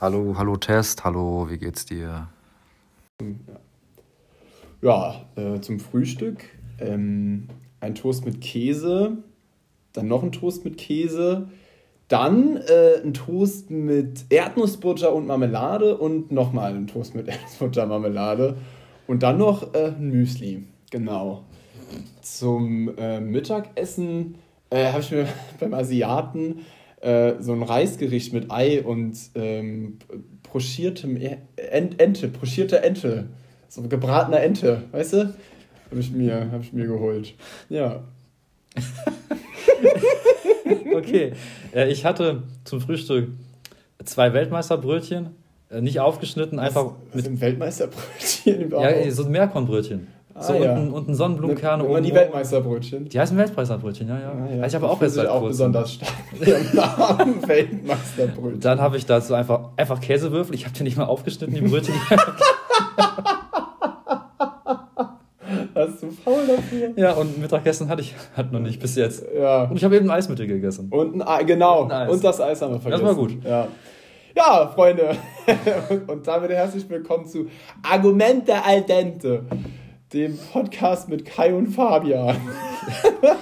Hallo, hallo Test, hallo, wie geht's dir? Ja, äh, zum Frühstück ähm, ein Toast mit Käse, dann noch ein Toast mit Käse, dann äh, ein Toast mit Erdnussbutter und Marmelade und nochmal ein Toast mit Erdnussbutter und Marmelade und dann noch äh, ein Müsli, genau. Zum äh, Mittagessen äh, habe ich mir beim Asiaten äh, so ein Reisgericht mit Ei und ähm, broschiertem e Ent Ente, broschierte Ente, so gebratener Ente, weißt du? Habe ich, mir, hab ich mir geholt. Ja. okay, äh, ich hatte zum Frühstück zwei Weltmeisterbrötchen, äh, nicht aufgeschnitten, einfach was, was mit. Sind Weltmeisterbrötchen überhaupt? Ja, so ein Meerkornbrötchen. Ah, so ja. unten, unten Sonnenblumenkerne oben. die Weltmeisterbrötchen. Die heißen Weltmeisterbrötchen, ja, ja. Ah, ja. Ich habe auch jetzt auch besonders stark. Weltmeisterbrötchen. Dann habe ich dazu einfach, einfach Käsewürfel. Ich habe die nicht mal aufgeschnitten, die Brötchen. Hast du faul dafür? Ja, und Mittagessen hatte ich halt noch nicht bis jetzt. Ja. Und ich habe eben ein Eis mit dir gegessen. Und ein Ei, genau. Und, ein und, das Eis haben wir vergessen. Das war gut. Ja. Ja, Freunde. und damit herzlich willkommen zu Argumente al dente dem Podcast mit Kai und Fabian.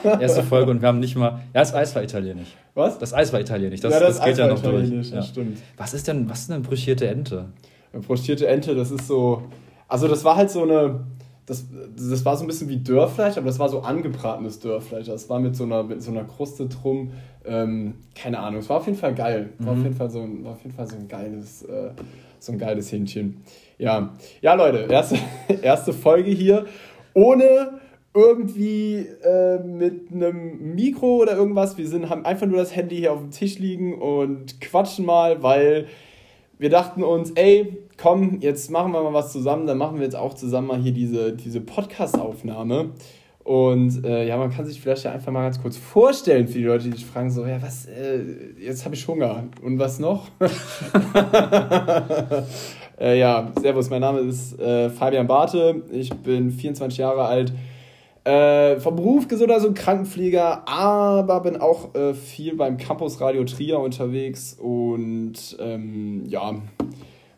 Erste Folge und wir haben nicht mal. Ja, das Eis war italienisch. Was? Das Eis war italienisch. Das, ja, das, das geht ja noch durch. Ja. Stimmt. Was ist denn, was ist denn brüchierte Ente? Brüchierte Ente, das ist so. Also, das war halt so eine. Das, das war so ein bisschen wie Dörrfleisch, aber das war so angebratenes Dörrfleisch. Das war mit so einer, mit so einer Kruste drum. Ähm, keine Ahnung, es war auf jeden Fall geil. War, mhm. auf, jeden Fall so ein, war auf jeden Fall so ein geiles, äh, so ein geiles Hähnchen. Ja, ja Leute, erste, erste Folge hier. Ohne irgendwie äh, mit einem Mikro oder irgendwas. Wir sind, haben einfach nur das Handy hier auf dem Tisch liegen und quatschen mal, weil wir dachten uns, ey, komm, jetzt machen wir mal was zusammen. Dann machen wir jetzt auch zusammen mal hier diese, diese Podcast-Aufnahme. Und äh, ja, man kann sich vielleicht ja einfach mal ganz kurz vorstellen für die Leute, die sich fragen, so, ja, was, äh, jetzt habe ich Hunger. Und was noch? äh, ja, servus, mein Name ist äh, Fabian Barthe, ich bin 24 Jahre alt, äh, vom Beruf gesunder so Krankenpfleger, aber bin auch äh, viel beim Campus Radio Trier unterwegs und ähm, ja,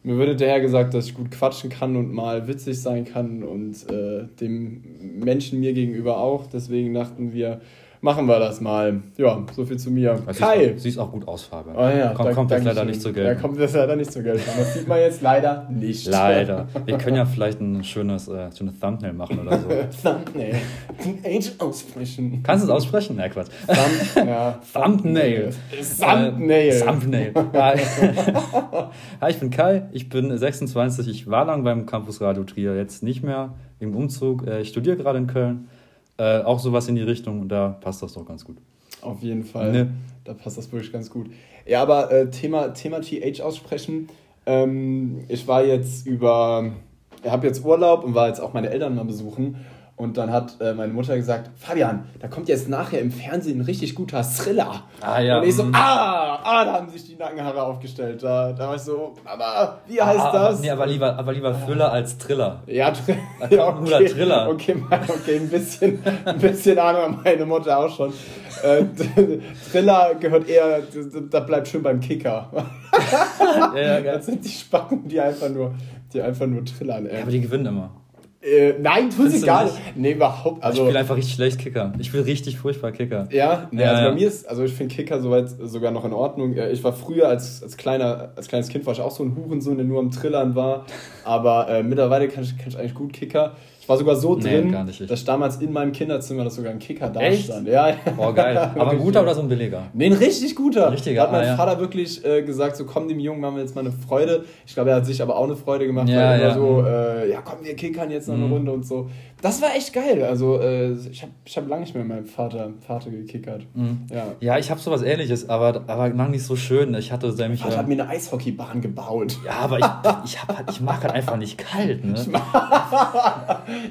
mir wurde daher gesagt, dass ich gut quatschen kann und mal witzig sein kann und äh, dem Menschen mir gegenüber auch. Deswegen dachten wir, machen wir das mal. Ja, so viel zu mir. Also Kai! Siehst auch gut aus, Fabian. Oh ja, kommt, kommt das leider nicht zur Geltung. Ja, kommt das leider nicht zur Geltung. Das sieht man jetzt leider nicht. Leider. Wir können ja vielleicht ein schönes, äh, schönes Thumbnail machen oder so. Thumbnail. Age aussprechen. Kannst du es aussprechen? Na, Quatsch. Thumb, ja, Thumbnail. Thumbnail. Äh, Thumbnail. Hi, ich bin Kai, ich bin 26, ich war lang beim Campus Radio Trier, jetzt nicht mehr im Umzug. Äh, ich studiere gerade in Köln äh, auch sowas in die Richtung und da passt das doch ganz gut. Auf jeden Fall. Ne? Da passt das wirklich ganz gut. Ja, aber äh, Thema, Thema TH aussprechen. Ähm, ich war jetzt über, ich habe jetzt Urlaub und war jetzt auch meine Eltern mal besuchen. Und dann hat äh, meine Mutter gesagt, Fabian, da kommt jetzt nachher im Fernsehen ein richtig guter Thriller. Ah, ja. Und ich so, mhm. ah, ah, da haben sich die Nackenhaare aufgestellt. Da, da war ich so, aber wie heißt ah, das? Nee, aber lieber, aber lieber Thriller als Thriller. Ja, ja okay, Thriller. Okay, okay, ein bisschen, ein bisschen Ahnung meine Mutter auch schon. Äh, Thriller gehört eher, da bleibt schön beim Kicker. ja, ja. Das sind die Spacken, die einfach nur, die einfach nur trillern. Ey. Ja, aber die gewinnen immer. Äh, nein, tun sie gar nicht. Nee, überhaupt. Also, ich spiele einfach richtig schlecht Kicker. Ich spiele richtig furchtbar Kicker. Ja, nee, ja also ja. bei mir ist, also ich finde Kicker soweit sogar noch in Ordnung. Ich war früher als, als, kleiner, als kleines Kind war ich auch so ein Hurensohn, der nur am Trillern war. Aber äh, mittlerweile kann ich, kann ich eigentlich gut Kicker. Ich war sogar so drin, nee, nicht, dass damals in meinem Kinderzimmer das sogar ein Kicker da Echt? stand. Ja, ja. Oh, geil. Aber ein guter oder so ein billiger? Nee, ein richtig guter. Richtiger. Da hat mein ah, ja. Vater wirklich äh, gesagt, so komm, dem Jungen machen wir jetzt mal eine Freude. Ich glaube, er hat sich aber auch eine Freude gemacht, ja, weil er ja. so, äh, ja komm, wir kickern jetzt noch eine mhm. Runde und so. Das war echt geil. Also äh, ich habe ich hab lange nicht mehr mit meinem Vater, Vater gekickert. Mhm. Ja. ja, ich habe sowas ähnliches, aber, aber lang nicht so schön. Ich hatte nämlich... Vater äh, hat mir eine Eishockeybahn gebaut. Ja, aber ich, ich, hab halt, ich mag halt einfach nicht kalt. Ne?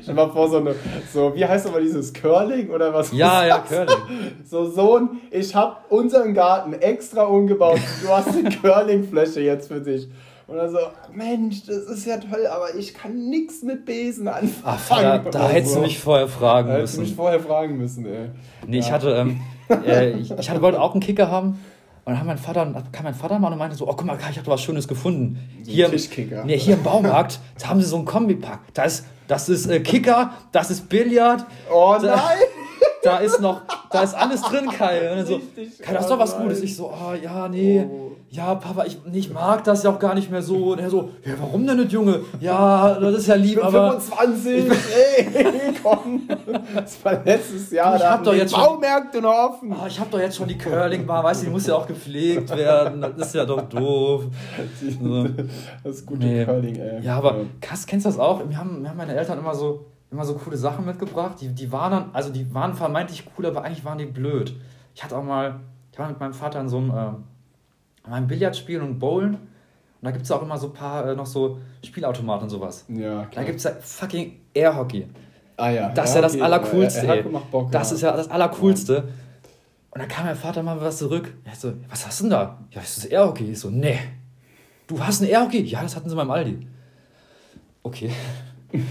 Ich, mal vor, so eine, so, wie heißt aber dieses Curling oder was? Ja, ja, Curling. So, Sohn, ich habe unseren Garten extra umgebaut. Du hast eine Curlingfläche jetzt für dich. Und er so, Mensch, das ist ja toll, aber ich kann nichts mit Besen anfangen. Ach, da, da hättest so. du mich vorher fragen da müssen. Hättest du mich vorher fragen müssen, ey. Nee, ja. ich hatte, ähm, äh, ich, ich hatte, wollte auch einen Kicker haben, Und dann mein Vater, kam mein Vater mal und meinte so, oh guck mal, ich habe was Schönes gefunden. Hier, im, nee, hier im Baumarkt, da haben sie so einen Kombipack. Da ist, das ist äh, Kicker, das ist Billard. Oh nein! Da, ist noch, da ist alles drin, Kai. Und dann so, Kai, das ist doch was Gutes. Ich so, oh ja, nee. Oh ja, Papa, ich, ich mag das ja auch gar nicht mehr so. Und er so, ja, warum denn nicht, Junge? Ja, das ist ja lieb, ich bin aber. 25, ey, komm. Das war letztes Jahr, ich da hab doch jetzt Baumärkte noch offen. Oh, ich hab doch jetzt schon die Curling-Bar, weißt du, die muss ja auch gepflegt werden. Das ist ja doch doof. Das ist gute nee. Curling, ey. Ja, aber krass, kennst du das auch? Wir haben, wir haben meine Eltern immer so, immer so coole Sachen mitgebracht. Die, die waren dann, also die waren vermeintlich cool, aber eigentlich waren die blöd. Ich hatte auch mal, ich war mit meinem Vater in so einem. Äh, beim Billard spielen und Bowlen. Und da gibt es auch immer so ein paar äh, noch so Spielautomaten und sowas. Ja, klar. Da gibt es ja fucking Airhockey. Ah ja. Das ist ja das Allercoolste, ey. Bock, das ja. ist ja das Allercoolste. Und dann kam mein Vater mal was zurück. Er so, was hast du denn da? Ja, ist das Airhockey? Ich so, nee. Du hast ein Airhockey? Ja, das hatten sie beim Aldi. Okay.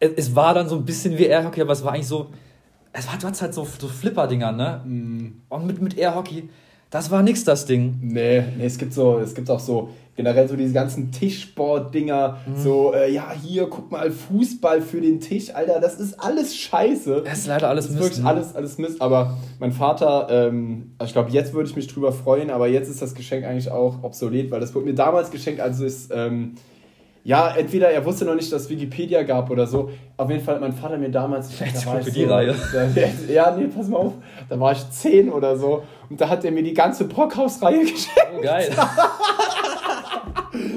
es, es, war dann so ein bisschen wie Airhockey, aber es war eigentlich so. Es war, du hattest halt so, so Flipper-Dinger, ne? Mm. Und mit, mit Airhockey das war nix, das Ding. Nee, nee, es gibt so, es gibt auch so generell so diese ganzen Tischsport-Dinger. Mhm. So, äh, ja, hier, guck mal, Fußball für den Tisch, Alter, das ist alles scheiße. Das ist leider alles das ist Mist. Wirklich ne? alles, alles Mist. Aber mein Vater, ähm, also ich glaube, jetzt würde ich mich drüber freuen, aber jetzt ist das Geschenk eigentlich auch obsolet, weil das wurde mir damals geschenkt, also ist. Ähm, ja, entweder er wusste noch nicht, dass es Wikipedia gab oder so. Auf jeden Fall hat mein Vater mir damals. Vielleicht da war für die so, Reihe. Da, ja, nee, pass mal auf. Da war ich zehn oder so. Und da hat er mir die ganze Brockhaus-Reihe geschenkt. Oh, geil.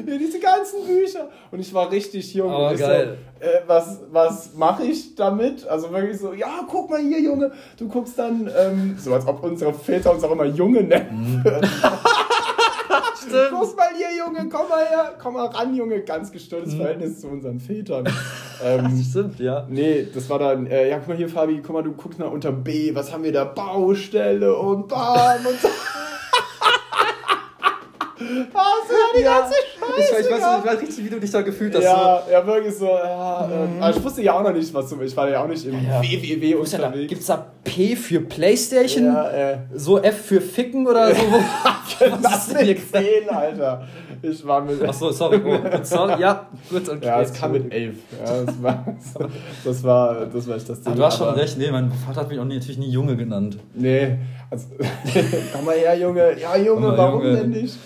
ja, diese ganzen Bücher. Und ich war richtig jung. Oh, geil. So, äh, was was mache ich damit? Also wirklich so, ja, guck mal hier, Junge. Du guckst dann, ähm, so als ob unsere Väter uns auch immer Junge nennen würden. Mhm. Stimmt. Guck mal hier, Junge, komm mal her, komm mal ran, Junge. Ganz gestörtes mhm. Verhältnis zu unseren Vätern. ähm, Stimmt, ja. Nee, das war dann, äh, ja, guck mal hier, Fabi, guck mal, du guckst mal unter B, was haben wir da? Baustelle und Bam und Hast du ja die ganze Scheiße. Ich, ich, weiß, ich weiß richtig, wie du dich da gefühlt hast. Ja, so. ja wirklich so. Ja, mhm. also ich wusste ja auch noch nicht, was du. Ich war ja auch nicht im ja, ja. WWW unterwegs. Gibt es da P für Playstation? Ja, äh. So F für Ficken oder so? was ist denn hier 10, Alter. Ich war mit. Achso, sorry. Oh, sorry. Ja, gut. Okay, ja, es kam mit 11. Ja, das war, das war, das war echt das Ding. Aber du hast schon recht. Nee, mein Vater hat mich auch nie, natürlich nie Junge genannt. Nee. Also, komm mal her, Junge. Ja, Junge, warum Junge. denn nicht?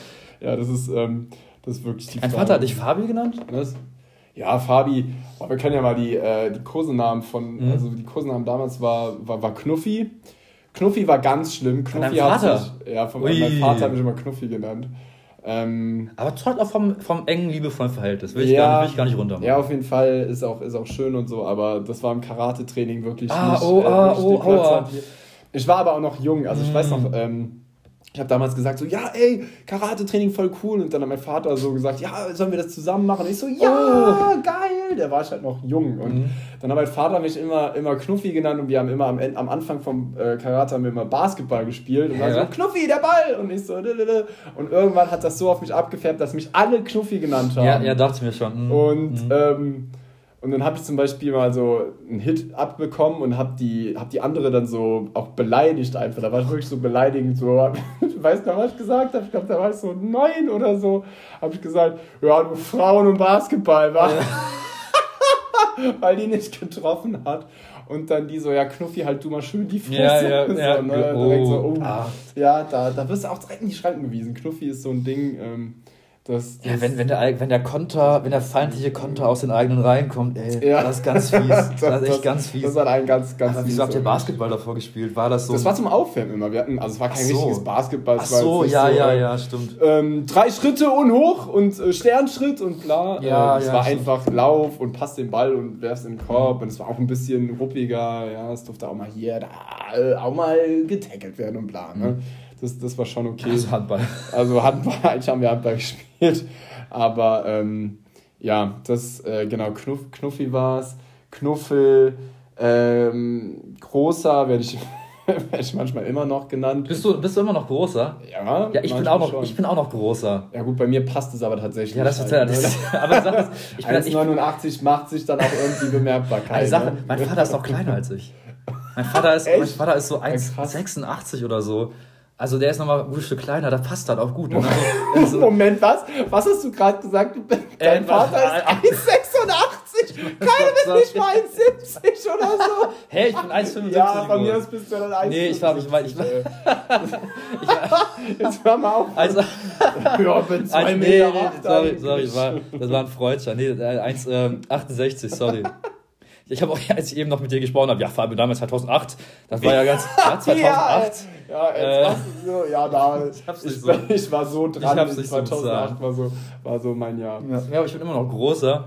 Ja, das ist, ähm, das ist wirklich die Dein Vater hat dich Fabi genannt? Was? Ja, Fabi. Oh, wir kennen ja mal die, äh, die Kosenamen von, mhm. also die Kosenamen damals war, war, war Knuffi. Knuffi war ganz schlimm. Knuffi von hat Vater? Sich, ja, von meinem Vater hat mich immer Knuffi genannt. Ähm, Aber trotz auch vom, vom engen, liebevollen Verhältnis. Will ich, ja, gar, nicht, will ich gar nicht runter. Ja, auf jeden Fall ist auch, ist auch schön und so, aber das war im Karate-Training wirklich ah, nicht, oh, äh, ah, oh, oh, Ich war aber auch noch jung, also ich mm. weiß noch, ähm, ich habe damals gesagt so, ja, ey, Karate-Training voll cool. Und dann hat mein Vater so gesagt, ja, sollen wir das zusammen machen? Und ich so, ja, oh. geil. Der war halt noch jung. Und mhm. dann hat mein Vater mich immer, immer Knuffi genannt und wir haben immer am, am Anfang vom äh, Karate haben wir immer Basketball gespielt. Und war so, Knuffi, der Ball! Und ich so, Lilele. und irgendwann hat das so auf mich abgefärbt, dass mich alle Knuffi genannt haben. Ja, ja dachte ich mir schon. Mhm. Und, mhm. ähm, und dann habe ich zum Beispiel mal so einen Hit abbekommen und habe die, hab die andere dann so auch beleidigt einfach. Da war ich wirklich so beleidigend. So, weißt du, was ich gesagt habe? Ich glaube, da war ich so neun oder so. Habe ich gesagt, ja, du Frauen und Basketball, war. Ja. Weil die nicht getroffen hat. Und dann die so, ja, Knuffi, halt du mal schön die Fresse. Ja, ja, so, ja. Ne? Oh, so, oh. Ja, da, da wirst du auch direkt in die Schranken gewiesen. Knuffi ist so ein Ding. Ähm, das, das ja, wenn, wenn, der, wenn der Konter, wenn der feindliche Konter aus den eigenen Reihen kommt, ey, ja. das ist ganz fies. das, das ist echt ganz fies. Das war ein ganz, ganz Aber wieso habt ihr Basketball davor gespielt? War das so? Das war zum Aufwärmen immer. Wir hatten, also es war kein so. richtiges Basketball. Ach so, ja, so, ja, äh, ja, stimmt. Ähm, drei Schritte und hoch und äh, Sternschritt und klar. Ja, äh, es ja, war stimmt. einfach Lauf und passt den Ball und werfst in den Korb. Und es war auch ein bisschen ruppiger. Ja, es durfte auch mal hier, da, äh, auch mal getackelt werden und bla. Ne? Mhm. Das, das war schon okay. Also Handball. Also Handball, eigentlich haben wir Handball gespielt. Aber ähm, ja, das, äh, genau, Knuff, Knuffi war es. Knuffel, ähm, großer werde ich, werd ich manchmal immer noch genannt. Bist du, bist du immer noch großer? Ja. Ja, ich bin, auch noch, ich bin auch noch großer. Ja gut, bei mir passt es aber tatsächlich. Ja, das ist halt, das, aber sag, ich bin 1,89 macht sich dann auch irgendwie bemerkbar. Eine Sache, ne? mein Vater ist noch kleiner als ich. Mein Vater ist, mein Vater ist so 1,86 oder so. Also der ist nochmal ein gutes Stück kleiner, da passt das auch gut. Also, also, Moment, was? Was hast du gerade gesagt? Dein äh, Vater ist 1,86. Keiner ist nicht mal 1,70 oder so. Hä, hey, ich bin 1,75. Ja, von mir bist du dann 1,75. Nee, ich war, ich war, ich war. ich war Jetzt hör mal auf. Also, ja, bin 2 also, Meter. Nee, nee, sorry, sorry, war, das war ein Freudscher. Nee, 1,68, äh, sorry. Ich habe auch, als ich eben noch mit dir gesprochen habe, ja, Fabio, damals 2008, das war ja ganz, ja, 2008. ja, äh, so, ja, da, ich, ich, so. ich, war so dran, ich 2008 so war, so, war so mein Jahr. Ja, aber ich bin immer noch großer.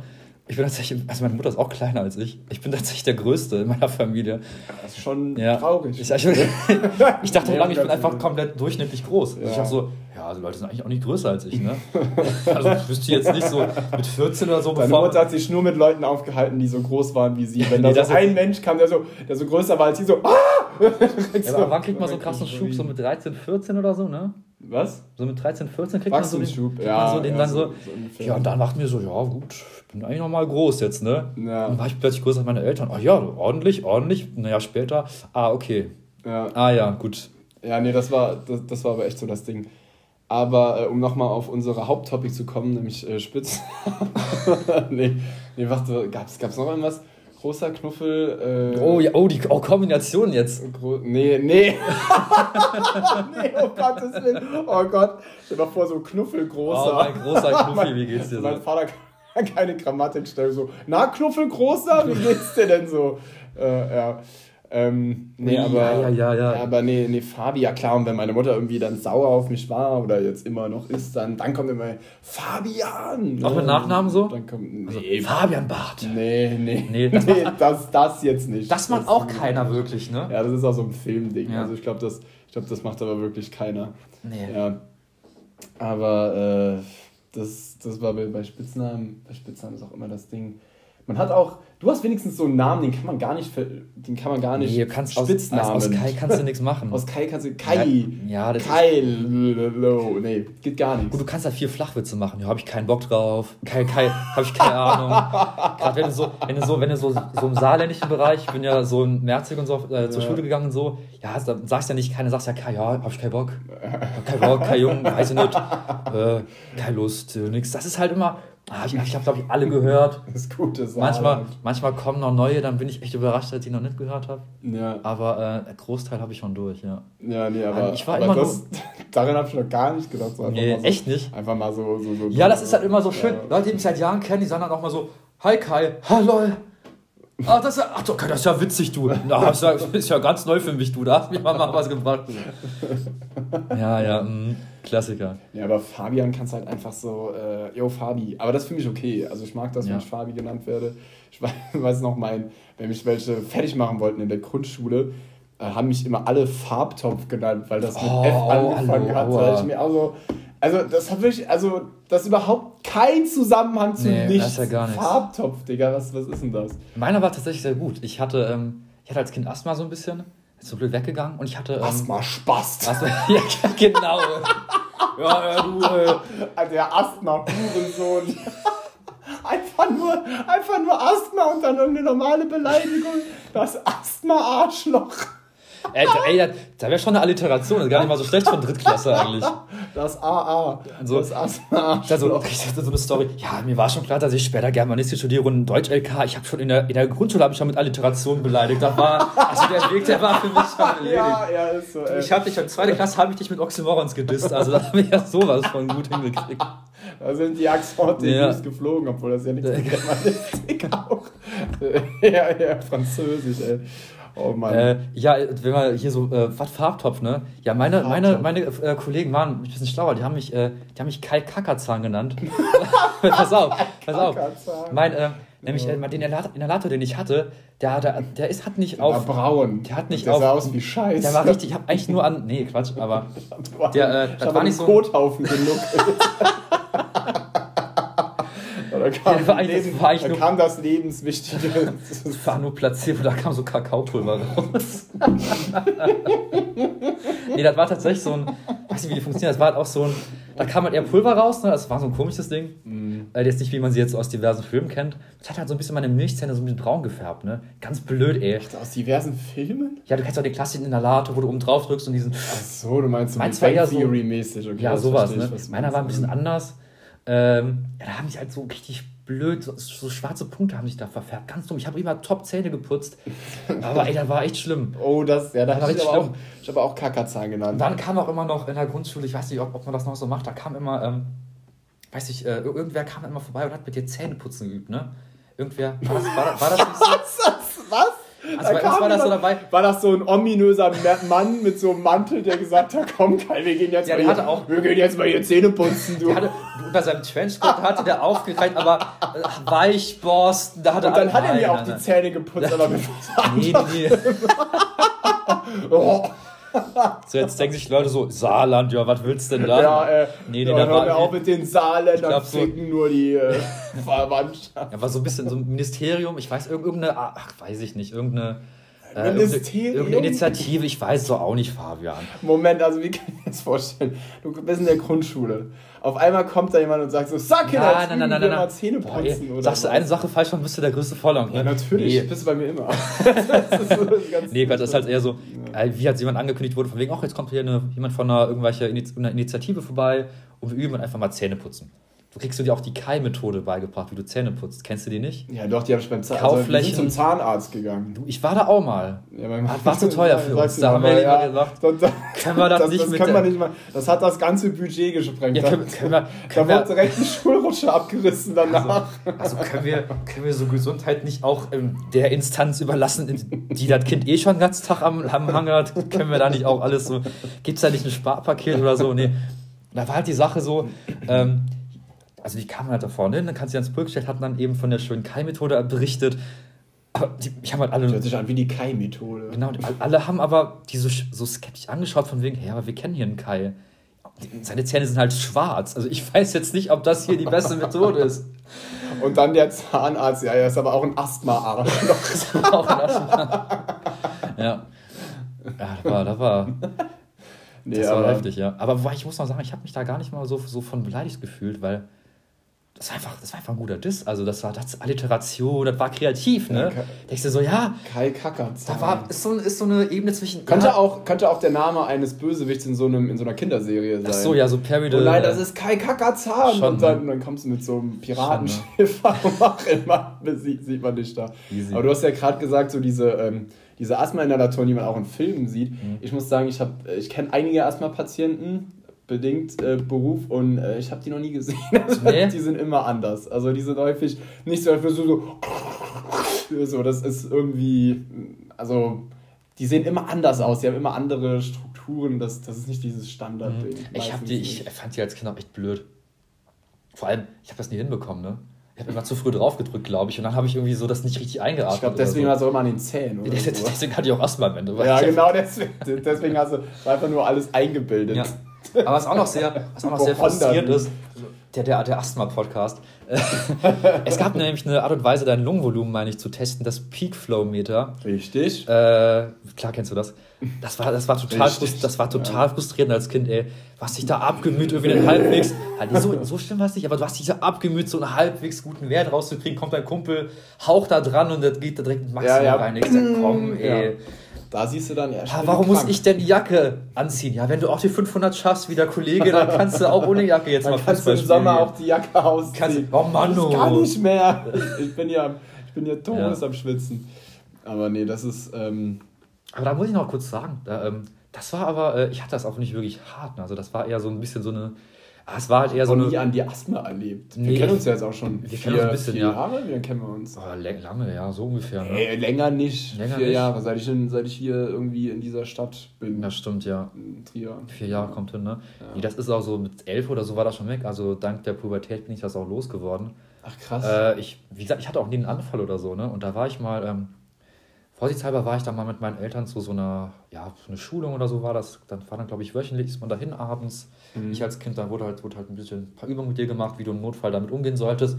Ich bin tatsächlich, also meine Mutter ist auch kleiner als ich. Ich bin tatsächlich der Größte in meiner Familie. Das ist schon ja. traurig. Ich, ich, ich dachte nee, lange, ich bin einfach komplett durchschnittlich groß. Ja. Ich dachte so, ja, also Leute sind eigentlich auch nicht größer als ich, ne? also ich wüsste jetzt nicht so mit 14 oder so. Meine Mutter hat sich nur mit Leuten aufgehalten, die so groß waren wie sie. Wenn nee, da so ein Mensch kam, der so, der so größer war als sie, so, ah! ja, aber wann kriegt man so einen krassen Schub? So mit 13, 14 oder so, ne? Was? So mit 13, 14 kriegt man so den. Ja, so den ja, dann so, so ja, und dann dachten wir so, ja gut, ich bin eigentlich nochmal groß jetzt, ne? Ja. Dann war ich plötzlich größer als meine Eltern. Ach ja, ordentlich, ordentlich. Naja, später, ah, okay. Ja. Ah ja, gut. Ja, nee, das war, das, das war aber echt so das Ding. Aber äh, um nochmal auf unsere Haupttopic zu kommen, nämlich äh, Spitz. nee, nee, warte, gab's, gab's noch irgendwas? Großer Knuffel. Äh, oh, ja, oh, die oh, Kombination jetzt. nee, nee. nee, oh Gottes Willen. Oh Gott. Stell dir doch vor, so Knuffelgroßer. Oh, mein großer Knuffi, wie geht's dir so? Mein Vater kann keine Grammatik stellen. So, na, Knuffelgroßer, wie geht's dir denn so? Äh, ja. Ähm, nee, aber, ja, ja, ja, ja. aber nee, nee, Fabi, ja klar, und wenn meine Mutter irgendwie dann sauer auf mich war oder jetzt immer noch ist, dann, dann kommt immer Fabian. Auch mit Nachnamen so? Dann kommt, nee, also, Fabian Bart. Nee, nee, nee, das, nee, das, das jetzt nicht. Das macht das auch keiner wirklich, ne? Ja, das ist auch so ein Filmding. Also ich glaube, das, glaub, das macht aber wirklich keiner. Nee. Ja. Aber äh, das, das war bei, bei Spitznamen, bei Spitznamen ist auch immer das Ding man hat auch, du hast wenigstens so einen Namen, den kann man gar nicht, den kann man gar nicht. Nee, du kannst Spitznamen. Aus, aus Kai kannst du nichts machen. aus Kai kannst du Kai. Ja, das Kai. Ist, nee, geht gar nicht. Gut, du kannst halt vier Flachwitze machen. Ja, habe ich keinen Bock drauf. Kai, Kai, habe ich keine Ahnung. Gerade wenn du so, wenn du so, wenn du so, so im saarländischen Bereich, ich bin ja so in Merzig und so äh, zur ja. Schule gegangen und so, ja, sagst ja nicht keine, sagst ja Kai, ja, habe ich keinen Bock. Keinen Bock, kein Jung, weiß ich nicht. Äh, keine Lust, äh, nix. Das ist halt immer, Ah, ich ich habe, glaube ich, alle gehört. Das ist gut, das manchmal, manchmal kommen noch neue, dann bin ich echt überrascht, dass ich noch nicht gehört habe. Ja. Aber äh, Großteil habe ich schon durch, ja. Ja, nee, aber, ich war aber immer das, nur, daran habe ich noch gar nicht gedacht. So nee, so, echt nicht? Einfach mal so... so, so ja, das ist halt immer so schön. Ja. Leute, die mich seit Jahren kennen, die sagen dann auch mal so, Hi Kai, hallo. Ach, das ist ja, ach, das ist ja witzig, du. das ist ja ganz neu für mich, du. Da hast mich mal was gebracht. Ja, ja, mh. Klassiker. Ja, aber Fabian kannst halt einfach so, äh, yo, Fabi. Aber das finde ich okay. Also ich mag das, ja. wenn ich Fabi genannt werde. Ich weiß noch, mein, wenn mich welche fertig machen wollten in der Grundschule, äh, haben mich immer alle Farbtopf genannt, weil das mit oh, F angefangen hallo, hat. Ich mir also, also das hat wirklich, also das überhaupt kein Zusammenhang zu nee, nichts. Das ist ja gar Farbtopf, Digga, was, was ist denn das? Meiner war tatsächlich sehr gut. Ich hatte, ähm, ich hatte als Kind Asthma so ein bisschen ist zum Glück weggegangen und ich hatte. Ähm, Asthma Spast. Asthma, ja, genau. ja, ja, du. Äh. Der Asthma-Hurensohn. einfach nur, einfach nur Asthma und dann irgendeine normale Beleidigung. Das Asthma-Arschloch. Ey, ey, da wäre schon eine Alliteration, das ist gar nicht mal so schlecht von Drittklasse eigentlich. Das AA. So, das Asthma. Also, so eine Story. Ja, mir war schon klar, dass ich später Germanistik studiere und Deutsch-LK. Ich habe schon in der, in der Grundschule habe ich schon mit Alliteration beleidigt. Das war, also der Weg, der war für mich schon erledigt. Ja, ja, ist so. Ey. Ich habe dich in zweiter Klasse habe ich dich mit Oxymorons gedisst. Also da habe ich ja sowas von gut hingekriegt. Da sind die Axorte ja. geflogen, obwohl das ja nichts mit Germanistik auch. ja, ja, Französisch, ey. Oh Mann. Äh, ja, wenn man hier so, äh, was Farbtopf, ne? Ja, meine, meine, meine äh, Kollegen waren ein bisschen schlauer, die haben mich, äh, die haben mich Kai Kackerzahn genannt. pass auf, pass auf. Mein, äh, nämlich äh, den Inhalator, den ich hatte, der, der, der ist, hat nicht der auf. War braun. Der hat nicht der auf. Der sah aus wie Scheiß. Der war richtig, ich hab eigentlich nur an. Nee, Quatsch, aber. der, äh, das war nicht so. Kothaufen genug. Da kam, ja, Leben, das, da kam das Lebenswichtige. Das war nur Placebo, da kam so Kakaopulver raus. nee, das war tatsächlich so ein, weiß nicht, wie die funktioniert, das war halt auch so ein, da kam halt eher Pulver raus, ne? Das war so ein komisches Ding. Mhm. Äh, jetzt nicht, wie man sie jetzt aus diversen Filmen kennt. Das hat halt so ein bisschen meine Milchzähne so ein bisschen braun gefärbt, ne? Ganz blöd, ey. Ach, aus diversen Filmen? Ja, du kennst auch den klassischen Inhalator, wo du oben drauf drückst und diesen. Ach so, du meinst so Bang Theory-mäßig, okay. Ja, sowas, ne? Meiner war ein bisschen anders. Ähm, ja, da haben die halt so richtig blöd, so, so, schwarze Punkte haben sich da verfärbt. Ganz dumm. Ich habe immer top Zähne geputzt. Aber ey, das war echt schlimm. Oh, das, ja, da war ich, aber auch, ich habe auch Kackerzahn genannt. Dann kam auch immer noch in der Grundschule, ich weiß nicht, ob, ob man das noch so macht, da kam immer, ähm, weiß ich, äh, irgendwer kam immer vorbei und hat mit dir Zähneputzen geübt, ne? Irgendwer, war das, war, war das nicht so? Was? Was? Also da war, das so dabei? War das so ein ominöser Mann mit so einem Mantel, der gesagt hat, komm Kai, wir gehen jetzt, ja, mal, hier, auch, wir gehen jetzt mal hier Zähne putzen. Du. Hatte, bei seinem Trenchcoat hatte der aufgereiht, aber äh, Weichborsten, da hatte Und dann hat er mir auch die Zähne geputzt, aber mit was Nee, nee. oh. So, jetzt denken sich Leute so, Saarland, ja, was willst du denn da? Ja, äh, nee, nee, ja, da war auch mit den Saarländern ficken so, nur die äh, Verwandtschaft. Ja, war so ein bisschen so ein Ministerium, ich weiß, irgendeine, ach, weiß ich nicht, irgendeine äh, Ministerium? Irgendeine Initiative, ich weiß doch auch nicht, Fabian. Moment, also wie kann ich mir das vorstellen? Du bist in der Grundschule. Auf einmal kommt da jemand und sagt so, sag Kinder, nein, nein, nein, nein, nein, nein. Zähne putzen oder Sagst du eine Sache falsch, dann bist du der größte Volland. Ne? Ja, natürlich, nee. bist du bei mir immer. das ist so, das nee, das ist halt eher so, ja. wie hat jemand angekündigt wurde, von wegen, ach, jetzt kommt hier eine, jemand von einer irgendwelcher Initiative vorbei und wir üben einfach mal Zähne putzen. Kriegst du dir auch die Kai-Methode beigebracht, wie du Zähne putzt. Kennst du die nicht? Ja, doch, die habe ich beim Zahnarzt. Kaufflächen. Also, zum Zahnarzt gegangen. Du, ich war da auch mal. Ja, das war zu teuer für uns. Da haben wir ja, gesagt, da, da, können wir das, das nicht das mit. Können wir nicht mal, das hat das ganze Budget gesprengt. Ja, können, können wir, können da wurde direkt die Schulrutsche abgerissen danach. Also, also, können, wir, können wir so Gesundheit nicht auch ähm, der Instanz überlassen, die das Kind eh schon den ganzen Tag am, am Hang hat? Können wir da nicht auch alles so. Gibt es da nicht ein Sparpaket oder so? Nee. Da war halt die Sache so. Ähm, also die kamen halt da vorne hin, dann kannst du ans Pult gestellt, hatten dann eben von der schönen Kai-Methode berichtet. Aber die, ich habe halt alle. Das hört sich an wie die Kai-Methode. Genau, die, alle haben aber die so, so skeptisch angeschaut, von wegen, hey, aber wir kennen hier einen Kai. Seine Zähne sind halt schwarz. Also ich weiß jetzt nicht, ob das hier die beste Methode ist. Und dann der Zahnarzt, ja, er ist aber auch ein Asthma-Arsch. auch ein Asthma. ja. Ja, das war, das war. Nee, das war heftig, ja. Aber ich muss noch sagen, ich habe mich da gar nicht mal so, so von beleidigt gefühlt, weil das war einfach, das war einfach ein guter Diss. Also das war das Alliteration, das war kreativ, ne? Ja, Denkst du so, ja. Kai Kackert. Da war, ist so, ist so eine Ebene zwischen. Könnte, ja, auch, könnte auch der Name eines Bösewichts in so, einem, in so einer Kinderserie sein. Ach so, ja, so Perry oh nein, das ist Kai Kackerzahn. Und dann, ne? dann kommst du mit so einem Piratenschiff und mach immer, sieht, sieht man dich da. Easy. Aber du hast ja gerade gesagt, so diese. Ähm, diese Asthma-Inhalatoren, die man auch in Filmen sieht. Mhm. Ich muss sagen, ich, ich kenne einige Asthma-Patienten, bedingt äh, Beruf und äh, ich habe die noch nie gesehen. Nee. Die sind immer anders. Also die sind häufig nicht so einfach so, so, so, das ist irgendwie, also die sehen immer anders aus, die haben immer andere Strukturen, das, das ist nicht dieses Standardding. Mhm. Ich, hab die, ich fand die als Kind auch echt blöd. Vor allem, ich habe das nie hinbekommen, ne? Ich habe immer zu früh drauf gedrückt, glaube ich, und dann habe ich irgendwie so das nicht richtig eingeatmet. Ich glaube, deswegen so. hast du immer an den Zähnen. Oder deswegen, so. deswegen hatte ich auch Asthma am Ende. Ja, genau, deswegen, deswegen hast du einfach nur alles eingebildet. Ja. Aber was auch noch sehr, was auch noch sehr faszinierend ist, der, der, der Asthma-Podcast. es gab nämlich eine Art und Weise, dein Lungenvolumen, meine ich, zu testen, das Peak Flow Meter. Richtig. Äh, klar kennst du das. Das war, das war total, frust, das war total ja. frustrierend als Kind, ey. Hast dich da abgemüht, irgendwie den halbwegs. Halt, so, so schlimm war es nicht, aber du hast dich da abgemüht, so einen halbwegs guten Wert rauszukriegen. Kommt dein Kumpel, haucht da dran und das geht da direkt maximal ja, ja. rein. Ich sag, komm, ey. Da siehst du dann ja. ja warum muss ich denn die Jacke anziehen? Ja, wenn du auch die 500 schaffst wie der Kollege, dann kannst du auch ohne Jacke jetzt dann mal kannst Fußball du im Sommer auch die Jacke ausziehen. Kannst, oh Mann, oh. Gar nicht mehr. Ich bin ja, ich bin ja todes ja. am Schwitzen. Aber nee, das ist. Ähm aber da muss ich noch kurz sagen, da, ähm, das war aber, äh, ich hatte das auch nicht wirklich hart. Ne? Also das war eher so ein bisschen so eine Ah, es war halt eher so eine. nie an die Asthma erlebt. Wir kennen uns ja jetzt auch schon wir vier, ein bisschen, vier ja. Jahre. Lange kennen wir uns? Oh, lange, ja, so ungefähr. Ne? Hey, länger nicht. Länger vier nicht. Jahre, seit ich, in, seit ich hier irgendwie in dieser Stadt bin. Das stimmt, ja. In Trier. Vier Jahre kommt hin, ne? Ja. Nee, das ist auch so, mit elf oder so war das schon weg. Also dank der Pubertät bin ich das auch losgeworden. Ach krass. Äh, ich, wie gesagt, ich hatte auch nie einen Anfall oder so, ne? Und da war ich mal. Ähm, Vorsichtshalber war ich da mal mit meinen Eltern zu so einer, ja, so eine Schulung oder so war das. Dann war dann, glaube ich, wöchentlich ist man dahin abends. Mhm. Ich als Kind, da wurde halt, wurde halt ein bisschen ein paar Übungen mit dir gemacht, wie du im Notfall damit umgehen solltest.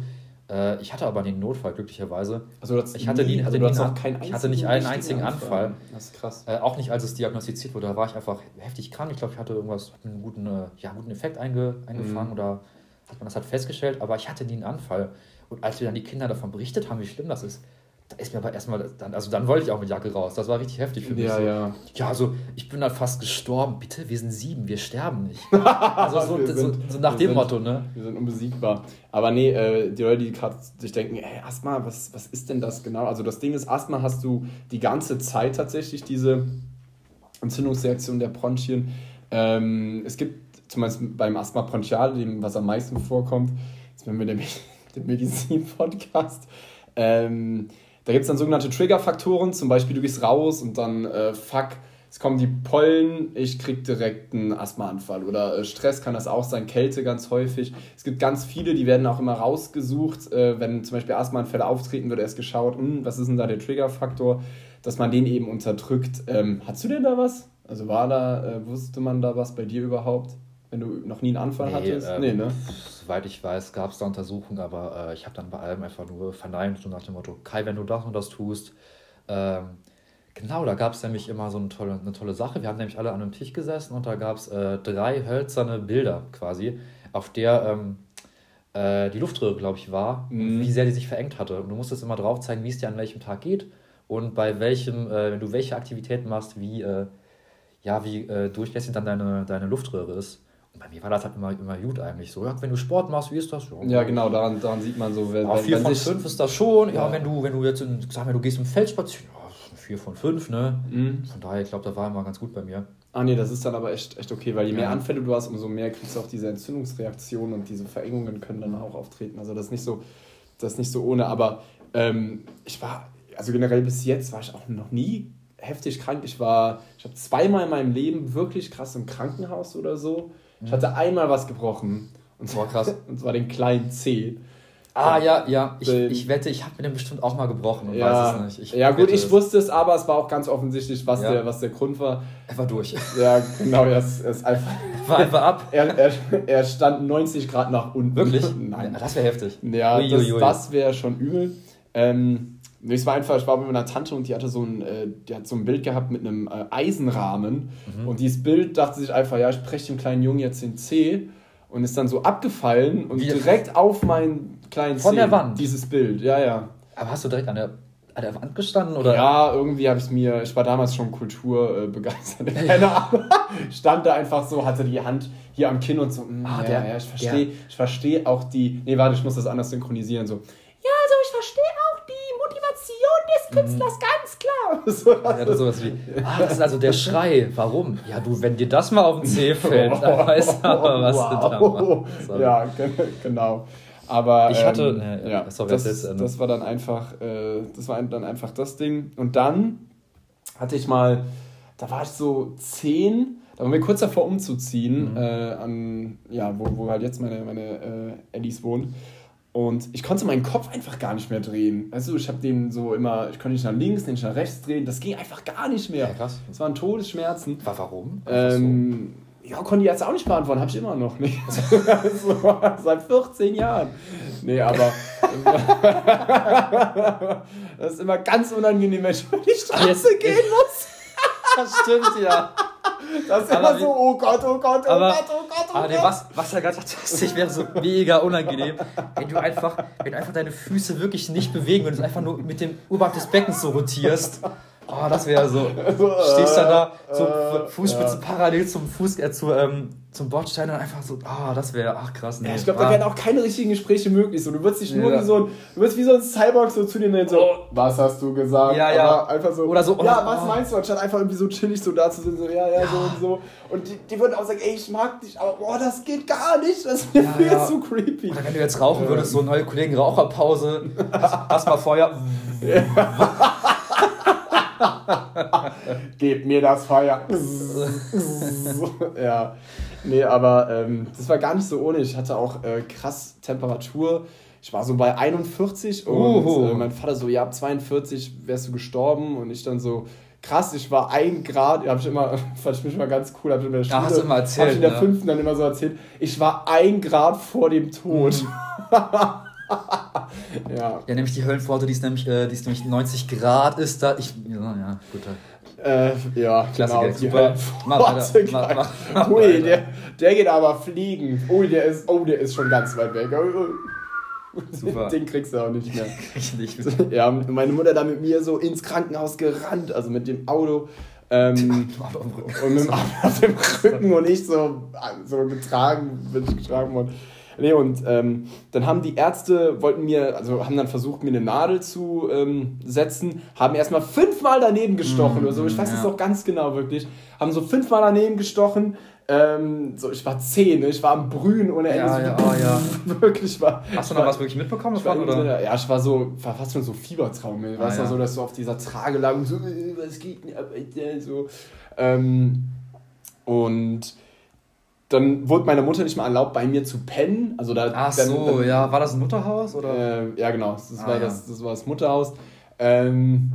Äh, ich hatte aber den Notfall, glücklicherweise. Also ich hatte, nie, also hatte, nie, ich hatte nicht einen einzigen Anfall. Anfall. Das ist krass. Äh, auch nicht, als es diagnostiziert wurde. Da war ich einfach heftig krank. Ich glaube, ich hatte irgendwas, einen guten, äh, ja, guten Effekt einge, eingefangen mhm. oder hat man das hat festgestellt, aber ich hatte nie einen Anfall. Und als wir dann die Kinder davon berichtet haben, wie schlimm das ist, da ist mir aber erstmal, dann, also dann wollte ich auch mit Jacke raus. Das war richtig heftig für mich. Ja, so. ja. Ja, also ich bin dann fast gestorben. Bitte, wir sind sieben, wir sterben nicht. Also so, sind, so, so nach dem sind, Motto, ne? Wir sind unbesiegbar. Aber nee, äh, die Leute, die gerade sich denken, ey, Asthma, was, was ist denn das genau? Also das Ding ist, Asthma hast du die ganze Zeit tatsächlich diese Entzündungsreaktion der Bronchien. Ähm, es gibt zum Beispiel beim Asthma bronchial, dem, was am meisten vorkommt, jetzt wenn wir den, den Medizin-Podcast, ähm, da gibt es dann sogenannte Triggerfaktoren, zum Beispiel du gehst raus und dann, äh, fuck, es kommen die Pollen, ich krieg direkt einen Asthmaanfall. Oder äh, Stress kann das auch sein, Kälte ganz häufig. Es gibt ganz viele, die werden auch immer rausgesucht. Äh, wenn zum Beispiel Asthmaanfälle auftreten, wird erst geschaut, hm, was ist denn da der Triggerfaktor, dass man den eben unterdrückt. Ähm, hast du denn da was? Also war da, äh, wusste man da was bei dir überhaupt? Wenn du noch nie einen Anfall nee, hattest? Ähm, nee, ne? Soweit ich weiß, gab es da Untersuchungen, aber äh, ich habe dann bei allem einfach nur verneint, so nach dem Motto, Kai, wenn du das und das tust. Ähm, genau, da gab es nämlich immer so eine tolle, eine tolle Sache. Wir haben nämlich alle an einem Tisch gesessen und da gab es äh, drei hölzerne Bilder quasi, auf der ähm, äh, die Luftröhre, glaube ich, war, mhm. wie sehr die sich verengt hatte. Und du musstest immer drauf zeigen, wie es dir an welchem Tag geht und bei welchem, äh, wenn du welche Aktivitäten machst, wie, äh, ja, wie äh, durchlässig dann deine, deine Luftröhre ist bei mir war das halt immer, immer gut eigentlich so. Ja, wenn du Sport machst, wie ist das? Ja, ja genau, daran, daran sieht man so, wenn, ja, 4 von 5 ist das schon. Ja, ja, wenn du, wenn du jetzt, in, sag mal, du gehst im Feld spazieren, ja, 4 von 5, ne? Mhm. Von daher, ich glaube, da war immer ganz gut bei mir. Ah nee, das ist dann aber echt, echt okay, weil je mehr Anfälle du hast, umso mehr kriegst du auch diese Entzündungsreaktionen und diese Verengungen können dann auch auftreten. Also das ist nicht so, das ist nicht so ohne. Aber ähm, ich war, also generell bis jetzt war ich auch noch nie heftig krank. Ich war, ich habe zweimal in meinem Leben wirklich krass im Krankenhaus oder so. Ich hatte einmal was gebrochen. Und zwar krass. und zwar den kleinen C. Ah, ja, ja. Ich, ich wette, ich habe mir den bestimmt auch mal gebrochen und ja. weiß es nicht. Ich ja, gut, ich es. wusste es, aber es war auch ganz offensichtlich, was, ja. der, was der Grund war. Er war durch. Ja, genau, er ist, er ist einfach. War einfach ab. er, er, er stand 90 Grad nach unten. Wirklich? Nein. Ja, das wäre heftig. Ja, ui, das, das wäre schon übel. Ähm, es war einfach, ich war mit meiner Tante und die hatte so ein, äh, die hat so ein Bild gehabt mit einem äh, Eisenrahmen. Mhm. Und dieses Bild dachte sich einfach, ja, ich breche dem kleinen Jungen jetzt den C und ist dann so abgefallen und Wie direkt auf meinen kleinen Von C. der Wand. Dieses Bild, ja, ja. Aber hast du direkt an der, an der Wand gestanden? Oder? Ja, irgendwie habe ich es mir, ich war damals schon kulturbegeistert. Äh, keine Ahnung. Stand da einfach so, hatte die Hand hier am Kinn und so, mh, ah, ja, der, ja, ich verstehe, ich verstehe auch die, nee, warte, ich muss das anders synchronisieren, so, ja, also ich verstehe auch Motivation des Künstlers, mhm. ganz klar. So, ja, das sowas wie, ah, das ist also der Schrei. Warum? Ja, du, wenn dir das mal auf den Zeh fällt, dann weißt du aber, was wow. du da machst. Ja, genau. Aber ich hatte, ähm, äh, ja, sorry, das, jetzt, ähm, das war dann einfach, äh, das war dann einfach das Ding. Und dann hatte ich mal, da war ich so zehn, da waren wir kurz davor umzuziehen, mhm. äh, an, ja, wo, wo halt jetzt meine, meine äh, Ellis wohnt. Und ich konnte meinen Kopf einfach gar nicht mehr drehen. Weißt du, ich habe den so immer, ich konnte nicht nach links, nicht nach rechts drehen. Das ging einfach gar nicht mehr. Ja, krass. Das waren Todesschmerzen. Warum? Ähm, so. Ja, konnte ich jetzt auch nicht beantworten, habe ich immer noch nicht. so, seit 14 Jahren. Nee, aber das ist immer ganz unangenehm, wenn ich über die Straße gehen muss. das stimmt, ja. Das ist aber immer so, oh Gott, oh Gott, oh aber, Gott, oh Gott, oh aber Gott. was, was er gerade sagt, wäre so mega unangenehm, wenn du einfach, wenn du einfach deine Füße wirklich nicht bewegen und einfach nur mit dem Oberhalb des Beckens so rotierst. Oh, das wäre so. Stehst dann da, so äh, Fußspitze ja. parallel zum Fuß, äh, zu, ähm, zum Bordstein und einfach so, ah, oh, das wäre, ach krass. Nee. Ja, ich glaube, ah. da wären auch keine richtigen Gespräche möglich. So, du würdest dich nur ja. wie so ein, du würdest wie so ein Cyborg so zu dir nehmen, so, oh. was hast du gesagt? Ja, ja. Aber einfach so, Oder so, ja, oh. was meinst du? Anstatt einfach irgendwie so chillig so da zu sind, so, ja, ja, so und so. Und die, die würden auch sagen, ey, ich mag dich, aber boah, das geht gar nicht, das ist mir ja, viel zu creepy. Oder wenn du jetzt rauchen würdest, so neue Kollegen Raucherpause, hast mal Feuer. Gebt mir das Feuer. ja. Nee, aber ähm, das war gar nicht so ohne. Ich hatte auch äh, krass Temperatur. Ich war so bei 41 und äh, mein Vater so, ja, ab 42 wärst du gestorben. Und ich dann so, krass, ich war ein Grad, hab ich immer, fand ich mich immer ganz cool, hab ich in der Schule, ja, hast du immer erzählt, hab ich in der ne? fünften dann immer so erzählt, ich war ein Grad vor dem Tod. Mhm. Ja. Ja, nämlich die Höllenpforte, die ist nämlich, äh, die ist nämlich 90 Grad ist da. Ich, ja, gut. Äh, ja, Klassiker. Genau, super. Mach weiter. Mach, mach, mach Ui, der, der geht aber fliegen. Ui, der ist, oh, der ist schon ganz weit weg. Super. Den kriegst du auch nicht mehr. ich nicht. Ja, meine Mutter da mit mir so ins Krankenhaus gerannt, also mit dem Auto. Ähm, und mit dem Arm auf dem Rücken und ich so, so getragen, bin ich getragen worden. Nee, und ähm, dann haben die Ärzte, wollten mir, also haben dann versucht, mir eine Nadel zu ähm, setzen, haben erstmal fünfmal daneben gestochen mm, oder so. Ich weiß es ja. auch ganz genau wirklich. Haben so fünfmal daneben gestochen, ähm, so, ich war zehn, ne? ich war am Brühen ohne Ende. Ja, ja, oh, ja. wirklich war. Hast du noch war, was wirklich mitbekommen davon, oder? oder? Ja, ich war so, war fast schon so Fiebertraum. Ah, weißt du, ja. so, dass du auf dieser Trage lag und so, äh, was geht denn so. Ähm, und dann wurde meiner Mutter nicht mal erlaubt, bei mir zu pennen. Also da, Ach dann, so, dann, ja. War das ein Mutterhaus? Oder? Äh, ja, genau. Das, ah, war ja. Das, das war das Mutterhaus. Ähm,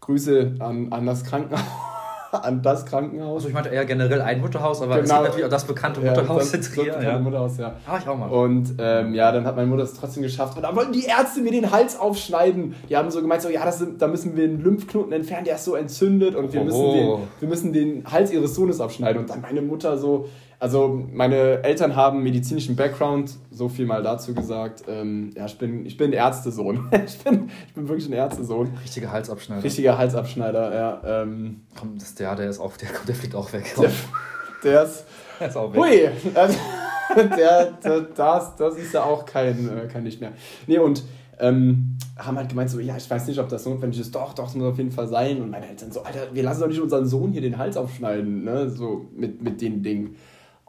Grüße an, an das Krankenhaus. an das Krankenhaus. Also ich meinte eher generell ein Mutterhaus, aber genau. es gibt natürlich auch das bekannte Mutterhaus ja, Trier. Das ja. Mutterhaus, ja. Ah, ich auch mal. Und ähm, ja, dann hat meine Mutter es trotzdem geschafft. Und dann wollten die Ärzte mir den Hals aufschneiden. Die haben so gemeint, so, ja, das, da müssen wir den Lymphknoten entfernen, der ist so entzündet und wir, oh. müssen den, wir müssen den Hals ihres Sohnes abschneiden. Und dann meine Mutter so, also meine Eltern haben medizinischen Background, so viel mal dazu gesagt. Ähm, ja, ich bin, ich bin Ärztesohn. ich, bin, ich bin wirklich ein Ärztesohn. Richtiger Halsabschneider. Richtiger Halsabschneider, ja. Ähm, Komm, das ist der, der ist auch, der, der fliegt auch weg. Der, der, ist, der ist auch weg. Hui! Also, der, der, das, das ist ja auch kein, äh, kein Licht mehr. Nee, und ähm, haben halt gemeint, so, ja, ich weiß nicht, ob das notwendig ist. Doch, doch, das muss auf jeden Fall sein. Und meine Eltern so, Alter, wir lassen doch nicht unseren Sohn hier den Hals aufschneiden, ne? So mit, mit den Dingen.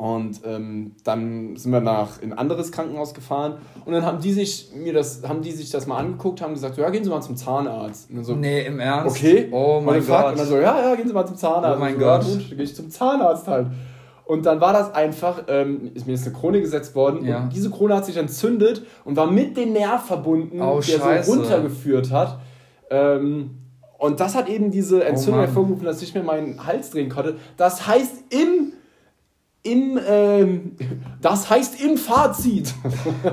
Und ähm, dann sind wir nach in ein anderes Krankenhaus gefahren und dann haben die sich mir das, haben die sich das mal angeguckt, haben gesagt, ja, gehen Sie mal zum Zahnarzt. Und dann so, nee, im Ernst? Okay. Oh mein Gott. Und dann so, ja, ja, gehen Sie mal zum Zahnarzt. Oh mein Gott. Gut, dann gehe ich zum Zahnarzt halt. Und dann war das einfach, ähm, ist mir jetzt eine Krone gesetzt worden ja. und diese Krone hat sich entzündet und war mit dem Nerv verbunden, oh, der Scheiße. so runtergeführt hat. Ähm, und das hat eben diese oh Entzündung oh hervorgerufen, dass ich mir meinen Hals drehen konnte. Das heißt, im im, ähm, das heißt im Fazit,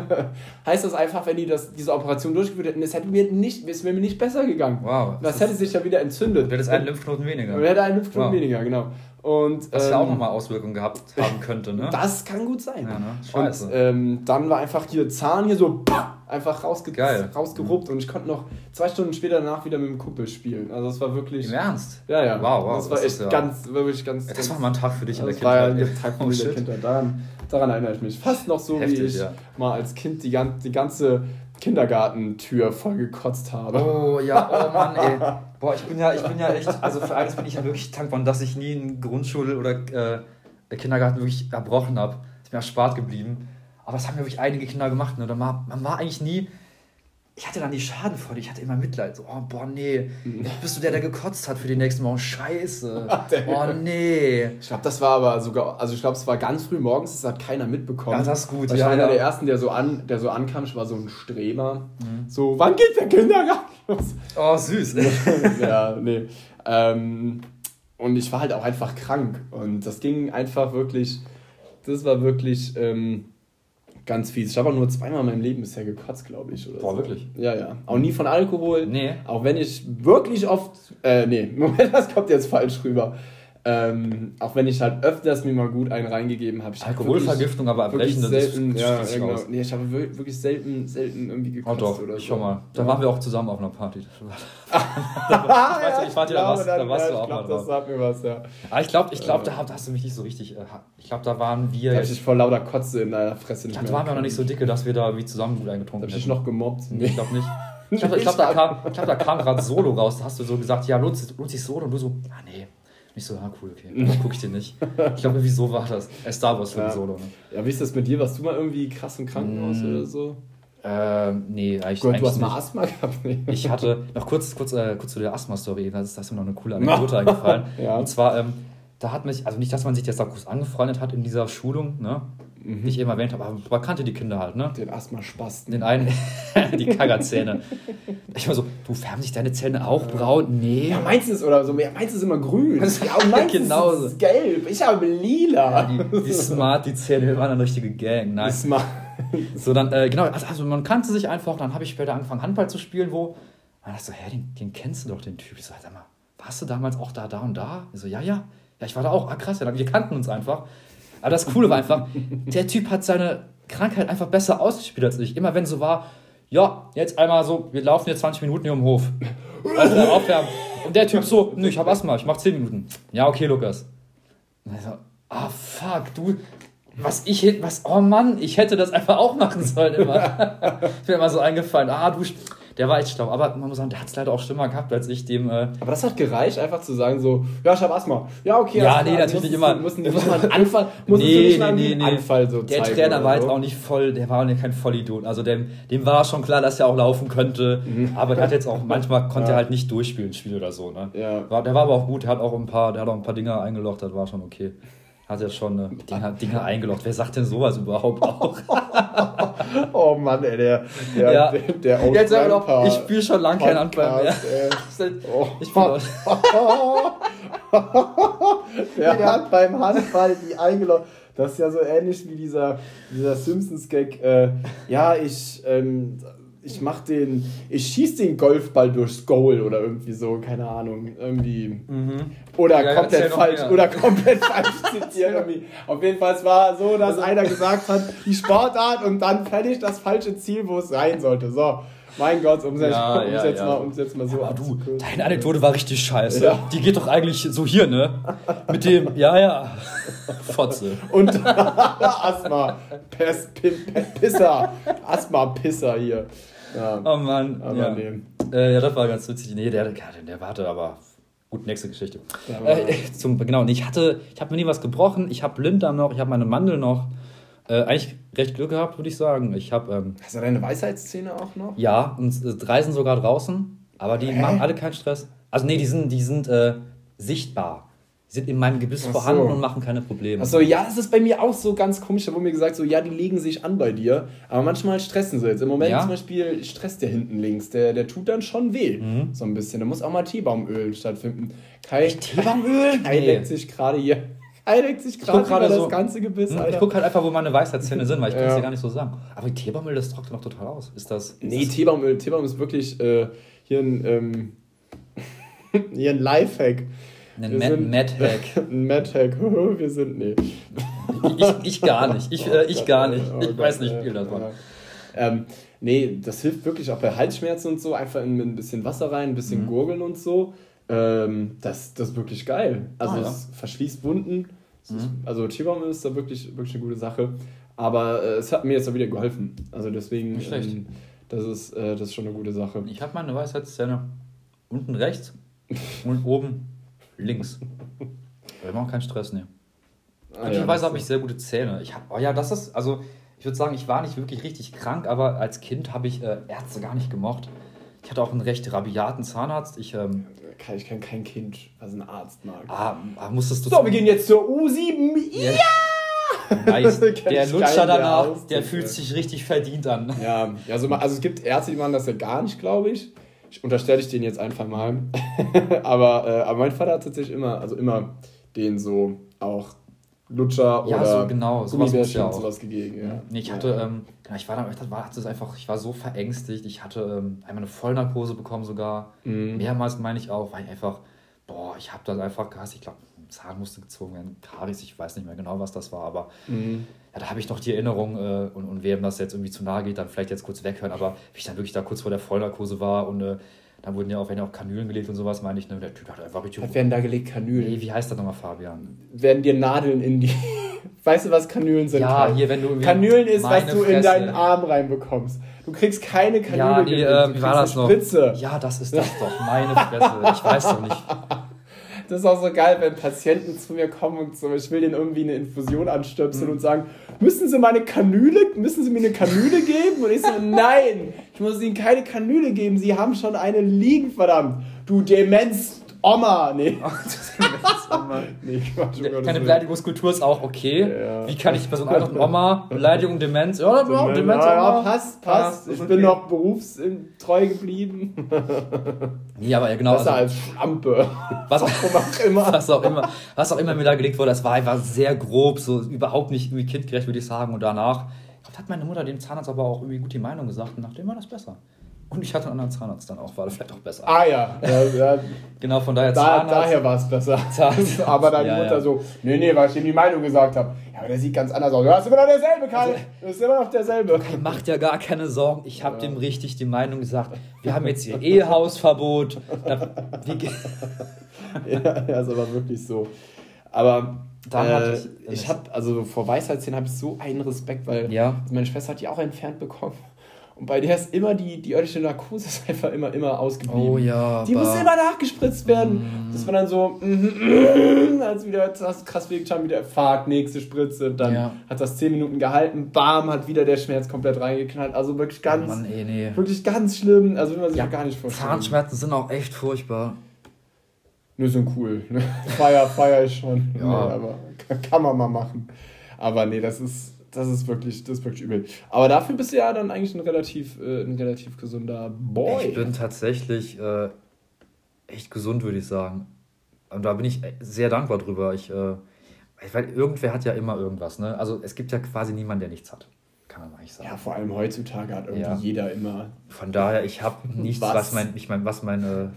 heißt das einfach, wenn die das, diese Operation durchgeführt hätten, es hätte mir nicht, es wäre mir nicht besser gegangen. Wow. Das, das hätte sich ja wieder entzündet. Wäre das ein Lymphknoten weniger. Wäre ein Lymphknoten wow. weniger, genau. Und, Was ähm, ja auch nochmal Auswirkungen gehabt haben könnte, ne? Das kann gut sein. Ja, ne? Scheiße. Und ähm, dann war einfach hier Zahn hier so einfach rausge Geil. rausgeruppt mhm. und ich konnte noch zwei Stunden später danach wieder mit dem Kumpel spielen. Also das war wirklich. Im Ernst? Ja, ja. Wow, wow. Das war das echt ja ganz, wirklich ganz. Ja, das war mal ein Tag für dich in der Kindheit. Das war ein Tag für mich oh, in der Kindheit. Daran, daran erinnere ich mich. Fast noch so, Heftig, wie ich ja. mal als Kind die, die ganze Kindergartentür voll gekotzt habe. Oh ja, oh Mann, ey. Boah, ich bin ja, ich bin ja echt, also für eines bin ich ja wirklich dankbar, dass ich nie in Grundschule oder äh, Kindergarten wirklich erbrochen habe. Ist mir erspart geblieben. Aber das haben ja wirklich einige Kinder gemacht. Ne? Man, man war eigentlich nie ich hatte dann die Schadenfreude, ich hatte immer Mitleid. So, oh, boah, nee, bist du der, der gekotzt hat für den nächsten Morgen? Scheiße. oh, nee. Ich glaube, das war aber sogar, also ich glaube, es war ganz früh morgens, das hat keiner mitbekommen. Ja, das ist gut. ich war einer der ersten, der so, an, der so ankam, ich war so ein Streber. Mhm. So, wann geht der Kindergarten los? Oh, süß. ja, nee. Ähm, und ich war halt auch einfach krank. Und das ging einfach wirklich, das war wirklich. Ähm, Ganz fies. Ich habe auch nur zweimal in meinem Leben bisher gekotzt, glaube ich. Oder Boah, so. wirklich? Ja, ja. Auch nie von Alkohol. Nee. Auch wenn ich wirklich oft. Äh, nee, Moment, das kommt jetzt falsch rüber. Ähm, auch wenn ich halt öfters mir mal gut einen reingegeben habe. Alkoholvergiftung, aber erbrechen, das selten, ist ja, genau. Nee, ich habe wirklich selten, selten irgendwie gekotzt oh doch, oder so. Schon mal. Da ja. waren wir auch zusammen auf einer Party. ich weiß nicht, warte, da warst, da warst du auch glaub, mal Das sagt mir was, ja. Aber ich glaube, ich glaub, da, hast du mich nicht so richtig. Äh, ich glaube, da waren wir. Da hab ich vor lauter Kotze in deiner Fresse nicht mehr. Da waren wir noch nicht so dicke, dass wir da wie zusammen gut eingetrunken haben. Hab ich dich noch gemobbt? Nee, ich glaube nicht. Ich glaube, glaub, da kam, glaub, kam gerade Solo raus. Da hast du so gesagt, ja, lohnt sich Solo? Und du so, ah nee. Ich so, ah cool, okay, gucke ich den nicht. Ich glaube, wieso war das? Äh, Star Wars für ja. Solo. Ne? Ja, wie ist das mit dir? Warst du mal irgendwie krass im Krankenhaus mm. oder so? Ähm, nee, eigentlich, Gott, eigentlich du hast nicht. mal Asthma gehabt? Nee. Ich hatte, noch kurz, kurz, äh, kurz zu der Asthma-Story, da ist, da ist mir noch eine coole Anekdote eingefallen. ja. Und zwar, ähm, da hat mich, also nicht, dass man sich jetzt da kurz angefreundet hat in dieser Schulung, ne? Mhm. die ich eben erwähnt habe, aber man kannte die Kinder halt, ne? Den Asthma-Spasten. Den einen, die Kaggerzähne. ich war so, du färben sich deine Zähne auch braun? Nee. Ja, meinst du es oder so? Ja, meinst du es immer grün? Ja, und meinst genau ist gelb? Ich habe lila. Ja, die, die Smart, die Zähne waren eine richtige Gang. Nein. Die Smart. so, dann, äh, genau, also, also man kannte sich einfach, dann habe ich später angefangen, Handball zu spielen, wo, dann dachte so, hä, den, den kennst du doch, den Typ. Ich so, sag mal, warst du damals auch da, da und da? Ich so, ja, ja. Ja, ich war da auch. Ah, krass, ja, wir kannten uns einfach. Aber das Coole war einfach, der Typ hat seine Krankheit einfach besser ausgespielt als ich. Immer wenn so war, ja, jetzt einmal so, wir laufen jetzt 20 Minuten hier um den Hof. Also aufwärmen. Und der Typ so, nö, ich hab Asthma, ich mach 10 Minuten. Ja, okay, Lukas. Und ich so, ah, fuck, du, was ich, was, oh Mann, ich hätte das einfach auch machen sollen immer. ist mir immer so eingefallen, ah, du, der war echt schlau. Aber man muss sagen, der hat es leider auch schlimmer gehabt, als ich dem. Äh aber das hat gereicht, einfach zu sagen, so, ja, ich habe Asthma. Ja, okay. Ja, nee, natürlich nicht immer. Muss, muss man einen Anfall, muss nee, nee, nee, nee. Anfall so Der Trainer war jetzt auch nicht voll, der war kein Vollidiot. Also dem, dem war schon klar, dass er auch laufen könnte. Mhm. Aber der hat jetzt auch, manchmal konnte ja. er halt nicht durchspielen, Spiel oder so. Ne? Ja. War, der war aber auch gut, der hat auch ein paar, der hat auch ein paar Dinger eingelocht, das war schon okay hat er schon äh, Dinger, Dinger eingeloggt. Wer sagt denn sowas überhaupt auch? oh Mann, ey, der, der, ja. der, der Jetzt auch, Ich spiele schon lange kein Handball mehr. Oh. Ich bin Der hat beim Handball die eingeloggt. Das ist ja so ähnlich wie dieser, dieser Simpsons-Gag. Äh, ja, ich ähm, ich mach den, ich schieß den Golfball durchs Goal oder irgendwie so, keine Ahnung, irgendwie. Mhm. Oder ja, komplett falsch, oder komplett falsch zitiert irgendwie. Auf jeden Fall, es war so, dass also, einer gesagt hat, die Sportart und dann fertig das falsche Ziel, wo es sein sollte. So. Mein Gott, um es ja, ja, jetzt, ja. Mal, jetzt mal so ja, du, Deine Anekdote war richtig scheiße. Ja. Die geht doch eigentlich so hier, ne? Mit dem, ja, ja. Fotze. Und Asthma. Pes, Pisser. Asthma-Pisser hier. Ja. Oh Mann. Aber ja. Nee. Äh, ja, das war ganz witzig. Nee, der, der, der warte, aber Gut, nächste Geschichte. Äh, zum, genau, ich hatte, ich habe mir nie was gebrochen. Ich habe Blinddarm noch, ich habe meine Mandel noch. Äh, eigentlich recht Glück gehabt, würde ich sagen. Ich habe. Ähm, Hast du deine Weisheitszähne auch noch? Ja, und äh, drei sind sogar draußen, aber die Hä? machen alle keinen Stress. Also nee, die sind, die sind äh, sichtbar. Die sind in meinem Gebiss Ach vorhanden so. und machen keine Probleme. Achso, ja, das ist bei mir auch so ganz komisch. Da wurde mir gesagt, so, ja, die legen sich an bei dir, aber manchmal stressen sie jetzt. Im Moment ja? zum Beispiel stresst der hinten links. Der, der tut dann schon weh. Mhm. So ein bisschen. Da muss auch mal Teebaumöl stattfinden. Kai, Teebaumöl? Kai nee. sich gerade hier einigt sich gerade über das so, ganze Gebiss, hm, Alter. Ich gucke halt einfach, wo meine Weisheitszähne sind, weil ich kann es ja. dir gar nicht so sagen. Aber Teebaumöl, das trocknet noch total aus. Ist das... Ist nee, Teebaumöl, Teebaum ist wirklich äh, hier ein... Ähm, hier ein Lifehack. Ein Mad-Hack. Ein Mad-Hack. Wir sind, nee. Ich, ich gar nicht. Ich, äh, ich gar nicht. Ich oh weiß nicht, wie viel das war. Ähm, nee, das hilft wirklich auch bei Halsschmerzen und so. Einfach in, ein bisschen Wasser rein, ein bisschen mhm. gurgeln und so. Ähm, das, das ist wirklich geil. Also ah, ja. es verschließt Wunden. Mhm. Also T-Baum ist da wirklich, wirklich eine gute Sache. Aber äh, es hat mir jetzt auch wieder geholfen. Also deswegen, Nicht schlecht. Ähm, das, ist, äh, das ist schon eine gute Sache. Ich habe meine Weisheitszähne unten rechts und oben links. Wir machen keinen Stress, ne. Ah, Glücklicherweise ja, habe ich sehr gute Zähne. Ich habe, oh ja, das ist, also ich würde sagen, ich war nicht wirklich richtig krank, aber als Kind habe ich äh, Ärzte gar nicht gemocht. Ich hatte auch einen recht rabiaten Zahnarzt. Ich, ähm, ich kenne kein Kind, was ein Arzt mag. Ah, ah musstest du. So, wir gehen jetzt zur U7. Ja! Nice. Der Lutscher danach, der, der fühlt sich richtig verdient an. Ja, also, also es gibt Ärzte, die machen das ja gar nicht, glaube ich. Ich unterstelle ich den jetzt einfach mal. aber, äh, aber mein Vater hat tatsächlich immer, also immer den so auch Lutscher ja, oder so, genau, sowas ja sowas gegeben. Ja. Nee, ich hatte, ja. ähm, ich war dann, ich war, hatte einfach, ich war so verängstigt. Ich hatte ähm, einmal eine Vollnarkose bekommen sogar. Mhm. Mehrmals meine ich auch, weil ich einfach, boah, ich habe das einfach gehasst. Ich glaube, Zahn musste gezogen werden, Karies, ich weiß nicht mehr genau, was das war, aber mhm. ja, da habe ich noch die Erinnerung äh, und, und wem das jetzt irgendwie zu nahe geht, dann vielleicht jetzt kurz weghören, aber wie ich dann wirklich da kurz vor der Vollnarkose war und äh, da wurden ja auch, wenn ja auch Kanülen gelegt und sowas, meine ich, ne, der Typ hat einfach richtig. Was werden da gelegt, Kanülen? Nee, wie heißt das nochmal, Fabian? Werden dir Nadeln in die. weißt du, was Kanülen sind? Ja, hier, wenn du. Kanülen ist, was du Fresse. in deinen Arm reinbekommst. Du kriegst keine Kanüle. Ja, nee, äh, wie war das noch? Spritze. Ja, das ist das doch, meine Fresse. Ich weiß doch nicht. Das ist auch so geil, wenn Patienten zu mir kommen und so, ich will denen irgendwie eine Infusion anstöpseln mhm. und sagen, müssen Sie meine Kanüle, müssen Sie mir eine Kanüle geben? Und ich so, nein, ich muss Ihnen keine Kanüle geben, Sie haben schon eine liegen, verdammt. Du Demenz, Oma, nee. Oma. nee Keine Beleidigungskultur ist auch okay. Ja. Wie kann ich bei so alten Oma, Beleidigung, Demenz, ja, Demenz, Demenz ja, passt, passt. Ja, ich bin noch berufstreu geblieben. Ja, aber ja, genau. Besser also, als Schlampe. Was auch, immer. was auch immer. Was auch immer mir da gelegt wurde, das war einfach sehr grob, so überhaupt nicht irgendwie kindgerecht, würde ich sagen. Und danach hat meine Mutter dem Zahnarzt aber auch irgendwie gut die Meinung gesagt und nachdem war das besser. Und ich hatte einen anderen Zahnarzt dann auch, war das vielleicht auch besser. Ah ja, ja, ja. genau, von daher da, Zahnarzt. Daher war es besser. Zahnarzt. aber deine Ja, Mutter so, nee, nee, weil ich ihm die Meinung gesagt habe. Ja, aber der sieht ganz anders aus. Du hast immer noch derselbe, Karl. Du bist immer noch derselbe. Macht ja gar keine Sorgen. Ich habe dem richtig die Meinung gesagt. Wir haben jetzt hier Ehehausverbot. Ja, ja, ist aber wirklich so. Aber Dann äh, hatte ich, ich- habe, also vor Weisheitszähnen habe ich so einen Respekt, weil Ja. also meine Schwester hat die auch entfernt bekommen. Und bei der ist immer die, die örtliche Narkose ist einfach immer, immer ausgeblieben. Oh ja, Die muss immer nachgespritzt werden. Das war dann so, mhm, als wieder das krass wehgetan, wieder Fahrt, nächste Spritze. Dann Ja. hat das 10 Minuten gehalten, bam, hat wieder der Schmerz komplett reingeknallt. Also wirklich ganz, Mann, ey, nee. wirklich ganz schlimm. Also will man sich Ja, gar nicht vorstellen. Zahnschmerzen sind auch echt furchtbar. Nur sind cool. Ne? Feier, feier ich schon. Ja. Nee, aber kann man mal machen. Aber nee, das ist, das ist wirklich, das ist wirklich übel. Aber dafür bist du ja dann eigentlich ein relativ, äh, ein relativ gesunder Boy. Ich bin tatsächlich äh, echt gesund, würde ich sagen. Und da bin ich sehr dankbar drüber. Ich, äh, weil irgendwer hat ja immer irgendwas. Ne? Also es gibt ja quasi niemanden, der nichts hat. Kann man eigentlich sagen. ja, vor allem heutzutage hat irgendwie Ja. jeder immer. Von daher, ich habe nichts, Was? was, mein, ich mein, was, meine,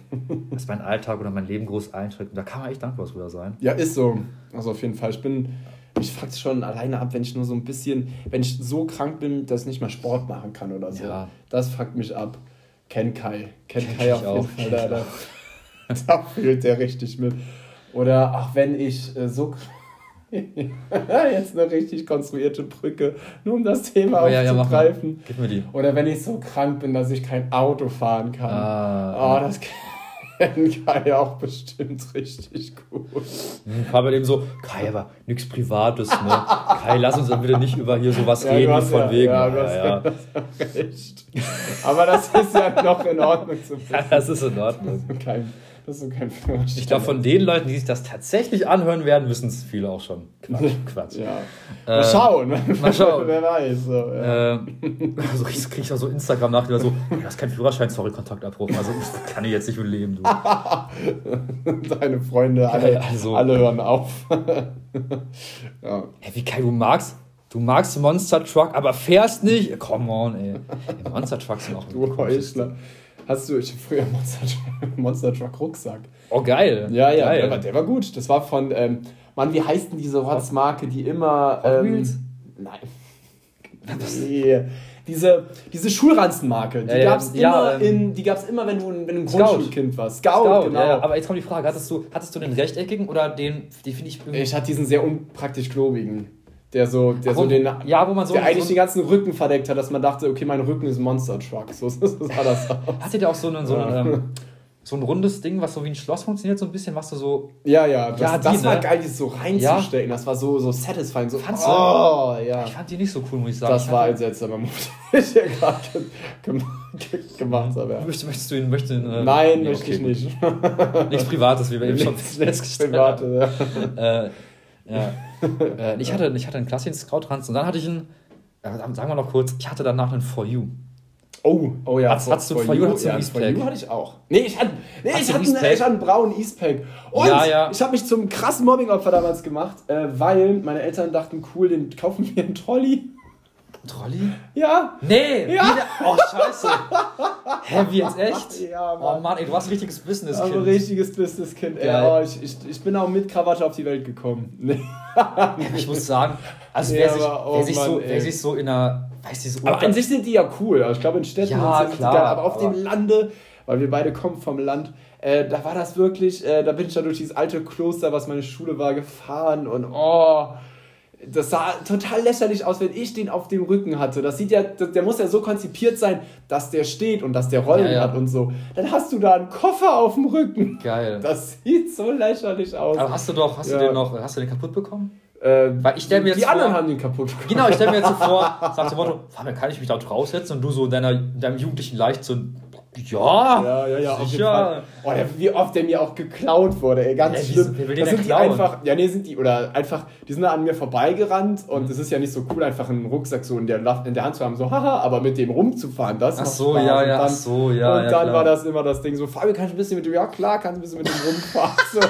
was mein Alltag oder mein Leben groß einschränkt. Und da kann man echt dankbar drüber sein. Ja, ist so. Also auf jeden Fall. Ich bin, ich fuck schon alleine ab, wenn ich nur so ein bisschen, wenn ich so krank bin, dass ich nicht mal Sport machen kann oder so. Ja. Das fuckt mich ab. Ken Kai. Ken Kenn Kai auf auch. jeden Fall. Da, da, da fühlt der richtig mit. Oder ach, wenn ich äh, so. Jetzt eine richtig konstruierte Brücke, nur um das Thema Oh, ja, ja, aufzugreifen. Gib mir die. Oder wenn ich so krank bin, dass ich kein Auto fahren kann. Ah. Oh, das kennt Kai auch bestimmt richtig gut. Hm, Kai bei dem so, Kai, aber nichts Privates, ne? Kai, lass uns dann bitte nicht über hier sowas Ja, reden, hast von ja, wegen. Ja, Ja, ja, recht. Aber das ist ja noch in Ordnung zu ja. das ist in Ordnung. kein, Das ist kein Führerschein. Ich glaube, von den Leuten, die sich das tatsächlich anhören werden, wissen es viele auch schon. Quatsch. Quatsch. Ja. Äh, mal schauen. mal schauen. Wer weiß. So, ja. Äh, also ich kriege ich auch so Instagram nach, die so, "Oh, du hast keinen Führerschein, sorry, Kontakt abrufen. Also das kann ich jetzt nicht mit leben, du. Deine Freunde, alle, also- alle hören auf. ja. Hey, wie Kai, du magst, du magst Monster Truck, aber fährst nicht? Come on, ey. ey Monster Trucks sind auch Du Heuchler. Hast du, ich hab früher Monster, Monster Truck Rucksack. Oh, geil. Ja, ja, geil. der war, der war gut. Das war von, ähm, Mann, wie heißt denn diese Rotzmarke, die immer. Ähm, Wheels? nein. Nee. Diese, diese Schulranzenmarke, die Ja, ja, gab's immer ja, ähm, in, die gab's immer, wenn du, ein- wenn du ein. Grundschulkind warst. Scout, Scout, genau. ja. Aber jetzt kommt die Frage, hattest du, hattest du den rechteckigen oder den, die finde ich ich hatte diesen sehr unpraktisch klobigen, der so, der Wo- so den, ja, wo man so- der eigentlich so- den ganzen Rücken verdeckt hat, dass man dachte, okay, mein Rücken ist ein Monster Truck. So, so sah das aus. Hattet ihr auch so, eine, so, Ja. ein, ähm, so ein rundes Ding, was so wie ein Schloss funktioniert, so ein bisschen, was du so... Ja, ja, das, Ja, die, das war ne? geil, das so reinzustecken. Das war so, so satisfying. So, Fandst du? oh, ja. Ich fand die nicht so cool, muss ich sagen. Das Ich war ein seltsamer Move, den ich hier gerade ge ge ge gemacht habe. Ja. Möchtest, möchtest du ihn... Möchtest du ihn äh, Nein, nee, möchte okay, ich nicht. Nichts Privates, wie wir eben schon festgestellt Private, haben. Äh, ja. äh, ich, hatte, ich hatte einen klassischen Scout-Ranz und dann hatte ich einen... Äh, sagen wir noch kurz, ich hatte danach einen For You. Oh, oh ja. Hast- hast du For You oder hast ja, einen For? You hatte ich auch. Nee, ich hatte, nee, Hast ich hatte, einen ich hatte einen braunen Eastpack. Und Ja, ja. ich habe mich zum krassen Mobbingopfer damals gemacht, äh, weil meine Eltern dachten, cool, den kaufen wir einen Trolley. Trolley? Ja. Nee! Ja. Wieder? Oh, scheiße. Hä, wie jetzt echt? Ja, Mann. Oh Mann, ey, du warst ein richtiges Business, Also richtiges Business-Kind. Geil. Oh, ich, ich, ich bin auch mit Krawatte auf die Welt gekommen. Nee. Ich muss sagen, also Ja, wer, sich, aber, oh wer, sich so, Mann, wer ey. sich so in einer, weiß ich so, Aber an sich sind die ja cool. Also ich glaube, in Städten Ja, sind sie klar, geil, aber auf aber- dem Lande, weil wir beide kommen vom Land, äh, da war das wirklich, äh, da bin ich da durch dieses alte Kloster, was meine Schule war, gefahren und oh, das sah total lächerlich aus, wenn ich den auf dem Rücken hatte. Das sieht ja, der muss ja so konzipiert sein, dass der steht und dass der Rollen Ja, ja. hat und so. Dann hast du da einen Koffer auf dem Rücken. geil. Das sieht so lächerlich aus. aber hast du doch, hast Ja. du den noch, hast du den kaputt bekommen? Äh, Weil ich stell mir die jetzt anderen vor- haben den kaputt gemacht. Genau, ich stelle mir jetzt so vor, sag dem Motto, Fabian, kann ich mich da draufsetzen? Und du so in deiner, in deinem jugendlichen Leichtsinn, ja, Ja, ja, ja, auf jeden sicher. Fall. Oh, der, wie oft der mir auch geklaut wurde, ey, ganz Ja, wie- schlimm. will Das sind denn die klauen? einfach, ja, nee, sind die, oder einfach, die sind da an mir vorbeigerannt Mhm. und es ist ja nicht so cool, einfach einen Rucksack so in der, in der Hand zu haben, so, haha, aber mit dem rumzufahren, das Ach so, Spaß. ja, ja, dann, ach so, ja, Und ja, dann klar. war das immer das Ding so, Fabio, kannst du ein bisschen mit dem, ja klar, kannst du ein bisschen mit dem rumfahren. So.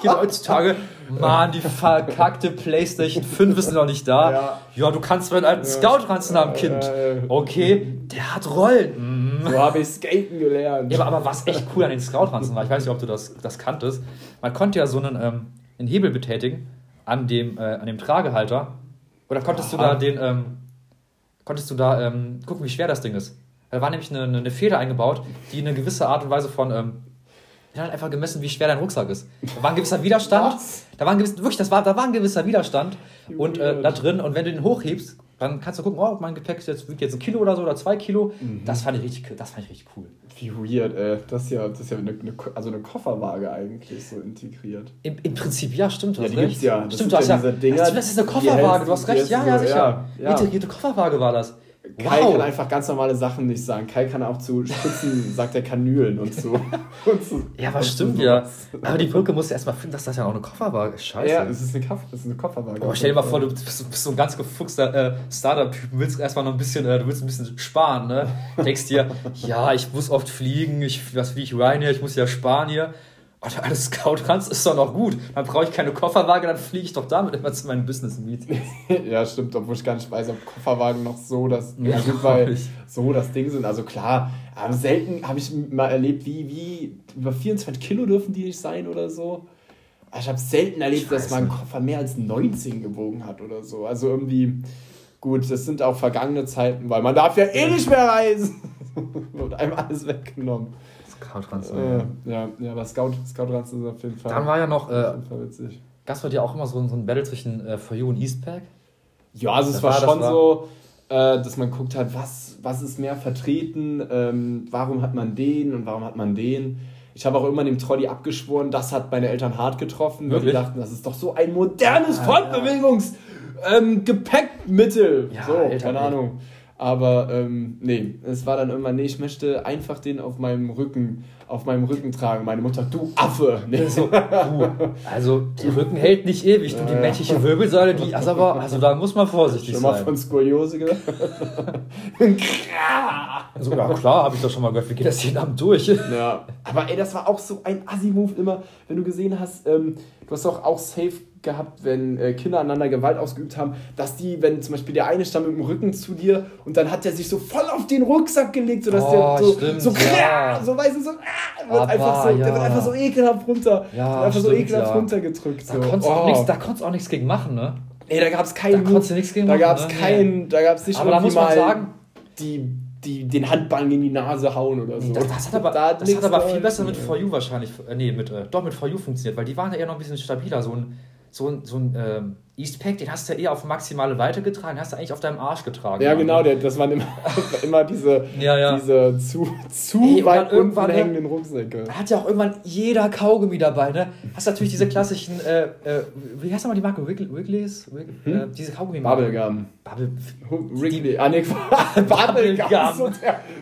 Kinder heutzutage, Mann, die verkackte Playstation 5 ist noch nicht da. Ja, ja du kannst meinen alten Scout-Ranzen haben, Kind. Okay, der hat Rollen. Mhm. So habe ich Skaten gelernt. Ja, aber, aber was echt cool an den Scout-Ranzen war, ich weiß nicht, ob du das, das kanntest, man konnte ja so einen, ähm, einen Hebel betätigen an dem, äh, an dem Tragehalter. Oder konntest du da den, ähm, konntest du da ähm, gucken, wie schwer das Ding ist. Da war nämlich eine, eine Feder eingebaut, die eine gewisse Art und Weise von ähm, die hat einfach gemessen, wie schwer dein Rucksack ist. Da war ein gewisser Widerstand. Was? Da war ein gewisser, wirklich, das war, da war ein gewisser Widerstand und äh, da drin. Und wenn du den hochhebst, dann kannst du gucken, oh, mein Gepäck jetzt, wiegt jetzt ein Kilo oder so oder zwei Kilo. Mhm. Das, fand ich richtig, das fand ich richtig cool. Wie weird, ey. Das ist ja, das ist ja eine, eine, also eine Kofferwaage eigentlich so integriert. Im, im Prinzip, ja, stimmt. Ja, die gibt es ja. Das stimmt, du hast ja. Dinger, das ist eine Kofferwaage, du hast recht. Ja, ja, sicher. Ja, ja. Integrierte Kofferwaage war das. Kai wow. kann einfach ganz normale Sachen nicht sagen. Kai kann auch zu Spitzen, sagt er Kanülen und so. und so ja, was stimmt ja. Aber die Brücke musst du erstmal finden, dass das ja auch eine Kofferwaage ist. Scheiße. Ja, das ist eine, Koff das ist eine Kofferwaage. Aber stell dir mal vor, du bist, bist so ein ganz gefuchster äh, Startup-Typ, willst erstmal noch ein bisschen, äh, du willst ein bisschen sparen, ne? Denkst dir, ja, ich muss oft fliegen, ich, was wie ich Ryanair, ich muss ja sparen hier. Oder alles Scout kannst, ist doch noch gut. Dann brauche ich keine Kofferwaage, dann fliege ich doch damit immer zu meinen Business-Meetings. ja, stimmt, obwohl ich gar nicht weiß, ob Kofferwagen noch so das, ja, weil so das Ding sind. Also klar, aber selten habe ich mal erlebt, wie, wie über 24 Kilo dürfen die nicht sein oder so. Ich habe selten erlebt, dass mein Koffer mehr als 19 gewogen hat oder so. Also irgendwie, gut, das sind auch vergangene Zeiten, weil man darf ja eh nicht mehr reisen. Und einmal alles weggenommen. Scout-Ranzen. Äh, ja, ja, aber Scout, Scout-Ranzen ist auf jeden Fall. Dann war ja noch. Äh, witzig. Es bei dir auch immer so, so ein Battle zwischen äh, For You und Eastpack? Ja, also es war, war schon war so, äh, dass man guckt hat, was, was ist mehr vertreten, ähm, warum hat man den und warum hat man den. Ich habe auch immer dem Trolley abgeschworen, das hat meine Eltern hart getroffen, Wirklich? weil die dachten, das ist doch so ein modernes Fortbewegungs- ähm, Gepäckmittel. Ja, so, Eltern, keine Ahnung. Aber ähm, nee, es war dann irgendwann, nee, ich möchte einfach den auf meinem Rücken, auf meinem Rücken tragen. Meine Mutter, du Affe! Nee. So, du, also, der Rücken hält nicht ewig. Du, die menschliche Wirbelsäule, die, also, aber, also da muss man vorsichtig schon sein. Schon mal von Skoliose gehört? also, ja, klar, habe ich doch schon mal gehört. Wie geht das jeden Abend durch? Ja, aber ey, das war auch so ein Assi-Move immer, wenn du gesehen hast, ähm, du hast doch auch safe gehabt, wenn äh, Kinder aneinander Gewalt ausgeübt haben, dass die, wenn zum Beispiel der eine stand mit dem Rücken zu dir und dann hat der sich so voll auf den Rucksack gelegt, sodass oh, der so, stimmt, so, ja. so, weißt du, so, ah, wird einfach so, ja. der wird einfach so ekelhaft runter, ja, einfach stimmt, so ekelhaft ja. runtergedrückt. So. Da konntest du oh. auch nichts gegen machen, ne? Nee, da gab es keinen. Da konntest du nichts gegen machen. Da gab es ne? keinen, da gab es nicht Aber da muss man sagen, die die, den Handballen in die Nase hauen oder so. Das, das hat aber, da das hat aber viel besser mit For You wahrscheinlich, äh, nee, mit, äh, doch mit For You funktioniert, weil die waren ja eher noch ein bisschen stabiler. So ein, so ein, so ein ähm, Eastpack, den hast du ja eher auf maximale Weite getragen, hast du eigentlich auf deinem Arsch getragen. Ja, genau, der, das waren immer, immer diese, ja, ja. diese zu, zu Ey, weit unten hängenden Rucksäcke. Hat ja auch irgendwann jeder Kaugummi dabei, ne? Hast natürlich diese klassischen, äh, äh, wie heißt nochmal die Marke? Wiggle, Wigglies? Wiggle, hm? äh, diese Kaugummi. Bubblegum. Bubble, Wrigley. Ah, ne, Bubblegum. So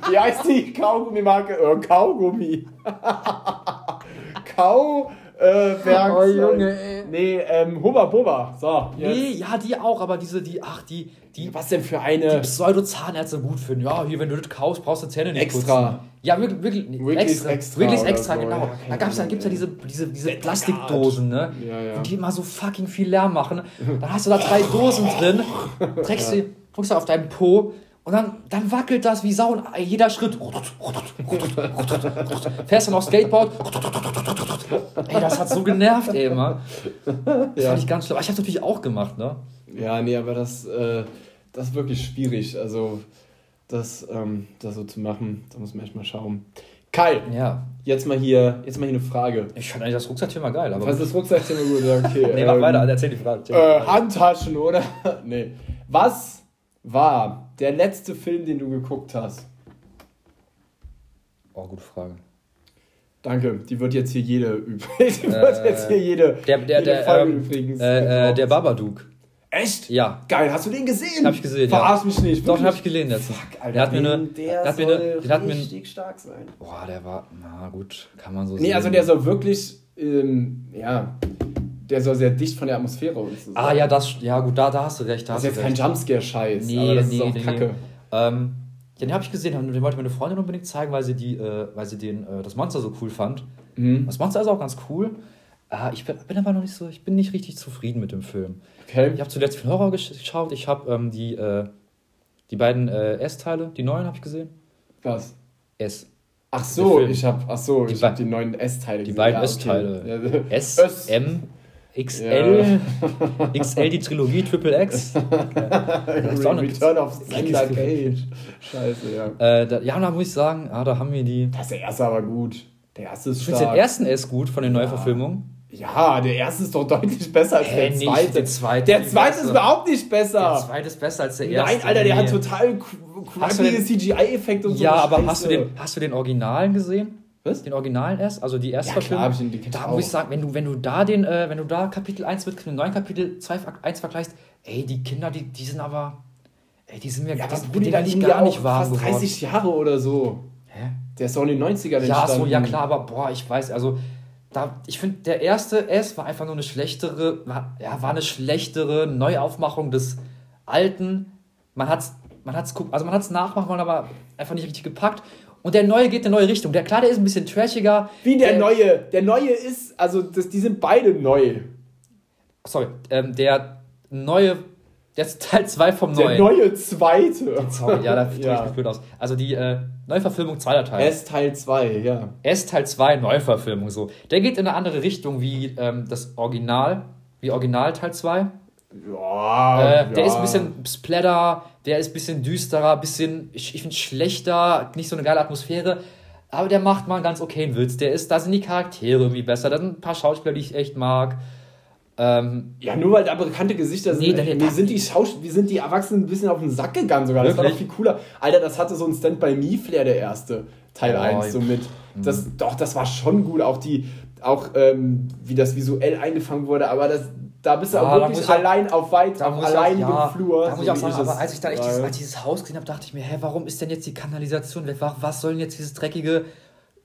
wie heißt die Kaugummi-Marke? Oh, Kaugummi. Kau äh, Werkzeug. Oh Junge, ey. Nee, ähm, Hubba Bubba. So, jetzt. Nee, ja, die auch, aber diese, die, ach, die, die. Was denn für eine? Die Pseudo-Zahnärzte gut finden. Ja, hier, wenn du das kaufst, brauchst du Zähne nicht Extra. Putzen. Ja, wirklich, wirklich. Wirklich extra. extra, wirklich extra so. genau. Ja, da gab's, dann gibt's ja diese, diese, diese Plastikdosen, ne? Ja, ja. Die immer so fucking viel Lärm machen. Dann hast du da drei Dosen drin, trägst ja. die, drückst du auf deinen Po und dann, dann wackelt das wie Sau jeder Schritt. Fährst du noch Skateboard. Ey, das hat so genervt, ey, immer. Das ja. fand ich ganz schlimm. Aber ich hab's natürlich auch gemacht, ne? Ja, nee, aber das, äh, das ist wirklich schwierig. Also, das, ähm, das so zu machen, da muss man echt mal schauen. Kai, ja. jetzt, mal hier, jetzt mal hier eine Frage. Ich fand eigentlich das Rucksackthema geil. Aber das Rucksackthema gut, okay. nee, mach ähm, weiter, erzähl die Frage. Äh, Handtaschen, oder? nee. Was war der letzte Film, den du geguckt hast? Oh, gute Frage. Danke, die wird jetzt hier jede übrigens. Die wird jetzt hier jede, der, der, jede der, Folge ähm, übrigens. Äh, äh, der Babadook. Echt? Ja. Geil, hast du den gesehen? Hab ich gesehen. Verarsch ja. mich nicht. Doch, den hab ich gesehen jetzt. Fuck, Alter, der hat mir eine. Der hat mir eine, den hat mir richtig stark sein. Boah, der war. Na gut, kann man so nee, sehen. Nee, also der soll wirklich. Ähm, ja der soll sehr dicht von der Atmosphäre uns Ah ja, das, ja gut, da, da hast du recht. Da das ist jetzt recht. kein Jumpscare-Scheiß, nee, aber das nee, ist auch nee, Kacke. Nee. Ähm, den habe ich gesehen, den wollte meine Freundin unbedingt zeigen, weil sie, die, äh, weil sie den, äh, das Monster so cool fand. Mhm. Das Monster ist auch ganz cool. Ah, ich bin, bin aber noch nicht so, ich bin nicht richtig zufrieden mit dem Film. Okay. Ich habe zuletzt viel Horror geschaut. Ich habe ähm, die, äh, die beiden äh, S-Teile, die neuen habe ich gesehen. Was? S. Ach so, ich habe ach so, die ich habe die neuen S-Teile gesehen. Die beiden ja, S-Teile. Okay. S, S, M, XL, ja. XL die Trilogie, Triple X. Return of Sender Cage. Scheiße, ja. Äh, da, ja, da muss ich sagen, ah, da haben wir die. Das ist der erste aber gut. Der erste ist stark. Ich den ersten S gut von den ja. Neuverfilmungen. Ja, der erste ist doch deutlich besser als äh, der zweite. Der zweite, der zweite ist überhaupt nicht besser. Der zweite ist besser als der erste. Nein, Alter, der nee. hat total crappige CGI-Effekte und so. Ja, aber hast du, den, hast du den Originalen gesehen? Was? Den Originalen erst, also die erste ja, klar, ich den, den Da muss ich sagen, wenn du, wenn du da den, äh, wenn du da Kapitel 1 mit dem neuen Kapitel 2, 1 vergleichst, ey, die Kinder, die, die sind aber, ey, die sind mir ja, das, die, die, die gar nicht warm fast 30 geworden. Jahre oder so. Hä? Der ist doch in den 90ern entstanden. Ja, so, ja klar, aber boah, ich weiß, also da, ich finde, der erste S war einfach nur eine schlechtere, war, ja, war eine schlechtere Neuaufmachung des alten. Man hat's, man hat's, also man hat's nachmachen wollen, aber einfach nicht richtig gepackt. Und der neue geht in eine neue Richtung. Der klar, der ist ein bisschen trashiger. Wie der, der neue? Der neue ist, also das, die sind beide neu. Sorry, ähm, der neue, der ist Teil 2 vom neuen. Der neue zweite. Sorry, ja, da drücke ja. ich mich blöd aus. Also die äh, Neuverfilmung zweiter Teil. S Teil 2, ja. S Teil 2, Neuverfilmung, so. Der geht in eine andere Richtung wie ähm, das Original, wie Original Teil 2. Ja, äh, der ja. ist ein bisschen Splatter, der ist ein bisschen düsterer, bisschen, ich, ich finde schlechter, nicht so eine geile Atmosphäre. Aber der macht mal einen ganz okayen Witz. Der ist, da sind die Charaktere irgendwie besser. Da sind ein paar Schauspieler, die ich echt mag. Ähm, ja, nur weil da bekannte Gesichter sind. Nee, mir sind die Schaus wir sind die Erwachsenen ein bisschen auf den Sack gegangen sogar. Das wirklich? war doch viel cooler. Alter, das hatte so ein Stand by Me Flair der erste Teil oh, 1 so mit. Das, doch, das war schon gut. Auch die, auch ähm, wie das visuell eingefangen wurde, aber das, da bist du ja, auch wirklich allein auf weit, auf allein ja, Flur. Da muss so ich auch sagen, aber als ich da echt dieses, als dieses Haus gesehen habe, dachte ich mir, hä, warum ist denn jetzt die Kanalisation weg? Was soll denn jetzt dieses dreckige,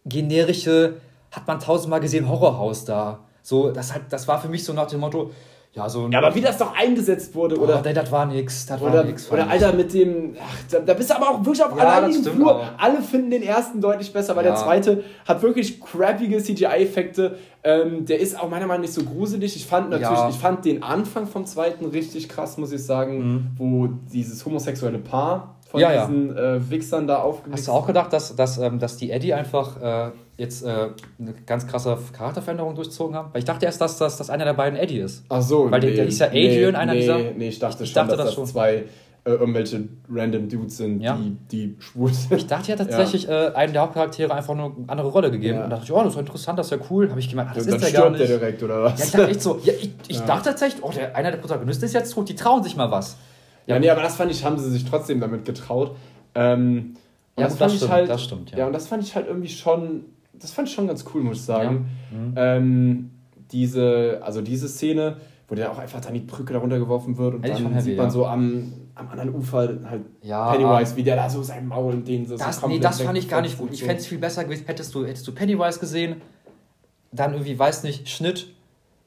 generische, hat man tausendmal gesehen, Horrorhaus da? So, das, hat, das war für mich so nach dem Motto, ja, so ja, aber wie das doch eingesetzt wurde, oder? Oh, das war nix, das oder, war nix. Oder Alter, mit dem, ach, da, da, bist du aber auch wirklich auf ja, alleinigen Flur. Auch. Alle finden den ersten deutlich besser, weil ja. der zweite hat wirklich crappige CGI-Effekte. Ähm, der ist auch meiner Meinung nach nicht so gruselig. Ich fand natürlich, ja. ich fand den Anfang vom zweiten richtig krass, muss ich sagen, mhm. wo dieses homosexuelle Paar von ja, diesen ja. Äh, Wichsern da aufgelegt Hast du auch gedacht, dass, dass, ähm, dass die Eddie einfach äh, jetzt äh, eine ganz krasse Charakterveränderung durchzogen haben? Weil ich dachte erst, dass das dass einer der beiden Eddie ist. Ach so, Weil nee, der, der ist ja Adrian, nee, einer nee, dieser. Nee, ich dachte ich, schon, dachte dass das, das zwei äh, irgendwelche random Dudes sind, ja. die, die schwul sind. Ich dachte ja tatsächlich, ja. Äh, einem der Hauptcharaktere einfach nur eine andere Rolle gegeben. Ja. Und dachte ich, oh, das ist interessant, das ist ja cool. Habe ich gemeint, ah, das und ist der gar nicht. der direkt, oder was? Ja, ich dachte echt so, ja, ich, ich dachte tatsächlich, oh, der, einer der Protagonisten ist jetzt tot, die trauen sich mal was. Ja, nee, aber das fand ich, haben sie sich trotzdem damit getraut. Ähm, ja, das, das stimmt, halt, das stimmt, ja. ja. und das fand ich halt irgendwie schon, das fand ich schon ganz cool, muss ich sagen. Ja. Mhm. Ähm, diese, also diese Szene, wo der auch einfach dann die Brücke darunter geworfen wird und Hätte dann heavy, sieht man ja. so am, am anderen Ufer halt ja, Pennywise, wie der da so sein Maul und den so das, so Nee, das fand ich gar nicht gut. Ich fände es viel besser gewesen, hättest du, hättest du Pennywise gesehen, dann irgendwie, weiß nicht, Schnitt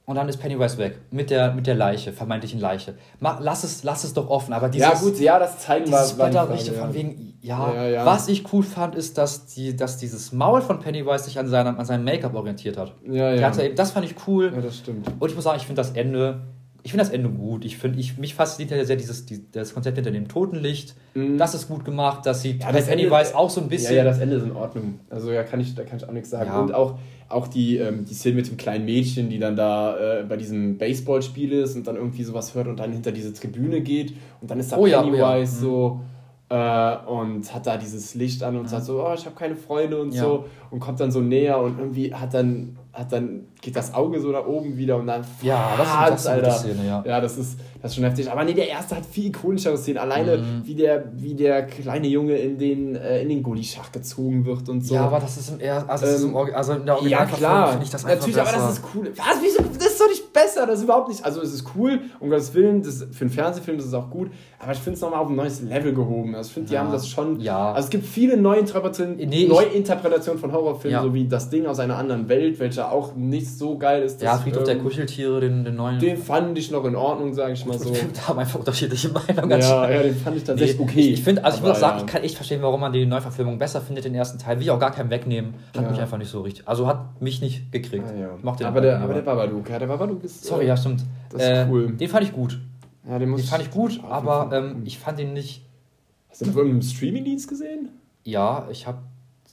und dann ist Pennywise weg mit der, mit der Leiche, vermeintlichen Leiche. Mach, lass, es, lass es doch offen, aber dieses, ja gut, ja, das zeigen wir. Blätterrichte von wegen, ja, ja, ja, was ich cool fand, ist, dass, die, dass dieses Maul von Pennywise sich an seinem, an seinem Make-up orientiert hat. Ja, ja. Hatte, das fand ich cool. Ja, das stimmt. Und ich muss sagen, ich finde das Ende ich finde das Ende gut. Ich finde, ich, mich fasziniert ja sehr dieses, die, das Konzept hinter dem Totenlicht. Mhm. Das ist gut gemacht. Das sieht ja, das Pennywise Ende, auch so ein bisschen. Ja, ja, das Ende ist in Ordnung. Also ja, kann ich, da kann ich auch nichts sagen. Ja. Und auch, auch die, ähm, die Szene mit dem kleinen Mädchen, die dann da äh, bei diesem Baseballspiel ist und dann irgendwie sowas hört und dann hinter diese Tribüne geht und dann ist da oh, Pennywise ja, oh, ja. so mhm. äh, und hat da dieses Licht an und sagt so, oh, ich habe keine Freunde und so und kommt dann so näher und irgendwie hat dann hat dann geht das Auge so nach oben wieder und dann ja das ist, das Alter. Szene, ja. ja das ist das ist schon heftig. Aber nee der erste hat viel ikonischere Szenen. Alleine mhm. wie der wie der kleine Junge in den äh, in den Gullischach gezogen wird und so. Ja aber das ist im er also, ähm, ist im also in der ja klar. finde ich das einfach natürlich besser. aber das ist cool. Was? Wieso? Das ist doch nicht besser. Das ist überhaupt nicht also es ist cool um Gottes Willen. Das für einen Fernsehfilm ist auch gut. Aber ich finde es nochmal auf ein neues Level gehoben. Also ich finde die ja. haben das schon ja. also es gibt viele Neuinterpretationen nee, Neuinterpretationen von Horrorfilmen so wie das Ding aus einer anderen Welt welcher auch nicht so geil ist. Ja, Friedhof ähm, der Kuscheltiere, den, den neuen. Den fand ich noch in Ordnung, sage ich mal so. da haben einfach unterschiedliche Meinungen. Ja, ja, den fand ich tatsächlich nee, okay. Ich finde, also ich muss auch sagen, ja. ich kann echt verstehen, warum man die Neuverfilmung besser findet, den ersten Teil. Will ich auch gar keinen wegnehmen. Hat ja. mich einfach nicht so richtig. Also hat mich nicht gekriegt. Ah, ja. aber, der, aber der Babadook, ja, der Babadook ist. Sorry, ja, stimmt. Das ist äh, cool. Den fand ich gut. Ja, den, den fand ich gut, aber ähm, ich fand ihn nicht. Hast du den auf irgendeinem Streamingdienst gesehen? Ja, ich habe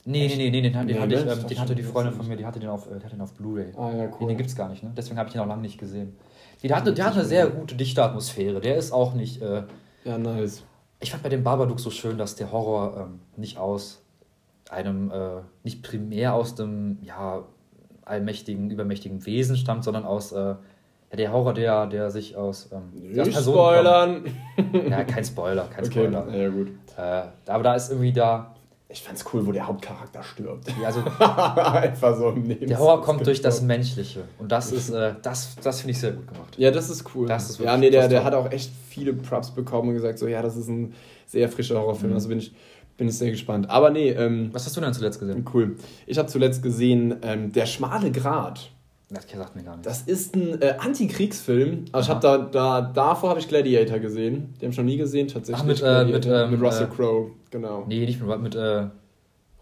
Nee, nee, nee, nee, den, nee, hatte, ich, ähm, den hatte die Freundin von mir, die hatte den auf, äh, auf Blu-ray. Ah, ja, cool. Den, den gibt es gar nicht, ne? Deswegen habe ich den auch lange nicht gesehen. Der hat, der hat eine sehr gute, dichte Atmosphäre. Der ist auch nicht. Äh, ja, nice. Ich fand bei dem Babadook so schön, dass der Horror ähm, nicht aus einem, äh, nicht primär aus dem, ja, allmächtigen, übermächtigen Wesen stammt, sondern aus. Äh, ja, der Horror, der, der sich aus. Ähm, Nicht spoilern! ja, kein Spoiler, kein okay. Spoiler. Ja, gut. Äh, aber da ist irgendwie da ich fand's cool, wo der Hauptcharakter stirbt. Ja, also Einfach so im Der Horror kommt durch das Menschliche. Und das ist, äh, das, das finde ich sehr gut gemacht. Ja, das ist cool. Das ist ja, nee, der, der hat auch echt viele Props bekommen und gesagt, so, ja, das ist ein sehr frischer Horrorfilm. Mhm. Also bin ich, bin ich sehr gespannt. Aber nee. Ähm, Was hast du denn zuletzt gesehen? Cool. Ich habe zuletzt gesehen ähm, Der schmale Grat. Das sagt mir gar nicht. Das ist ein äh, Antikriegsfilm. Also ich habe da, da davor habe ich Gladiator gesehen. Den habe ich noch nie gesehen tatsächlich. Ach, mit, äh, mit, ähm, mit Russell äh, Crowe, genau. Nee, nicht mit mit äh,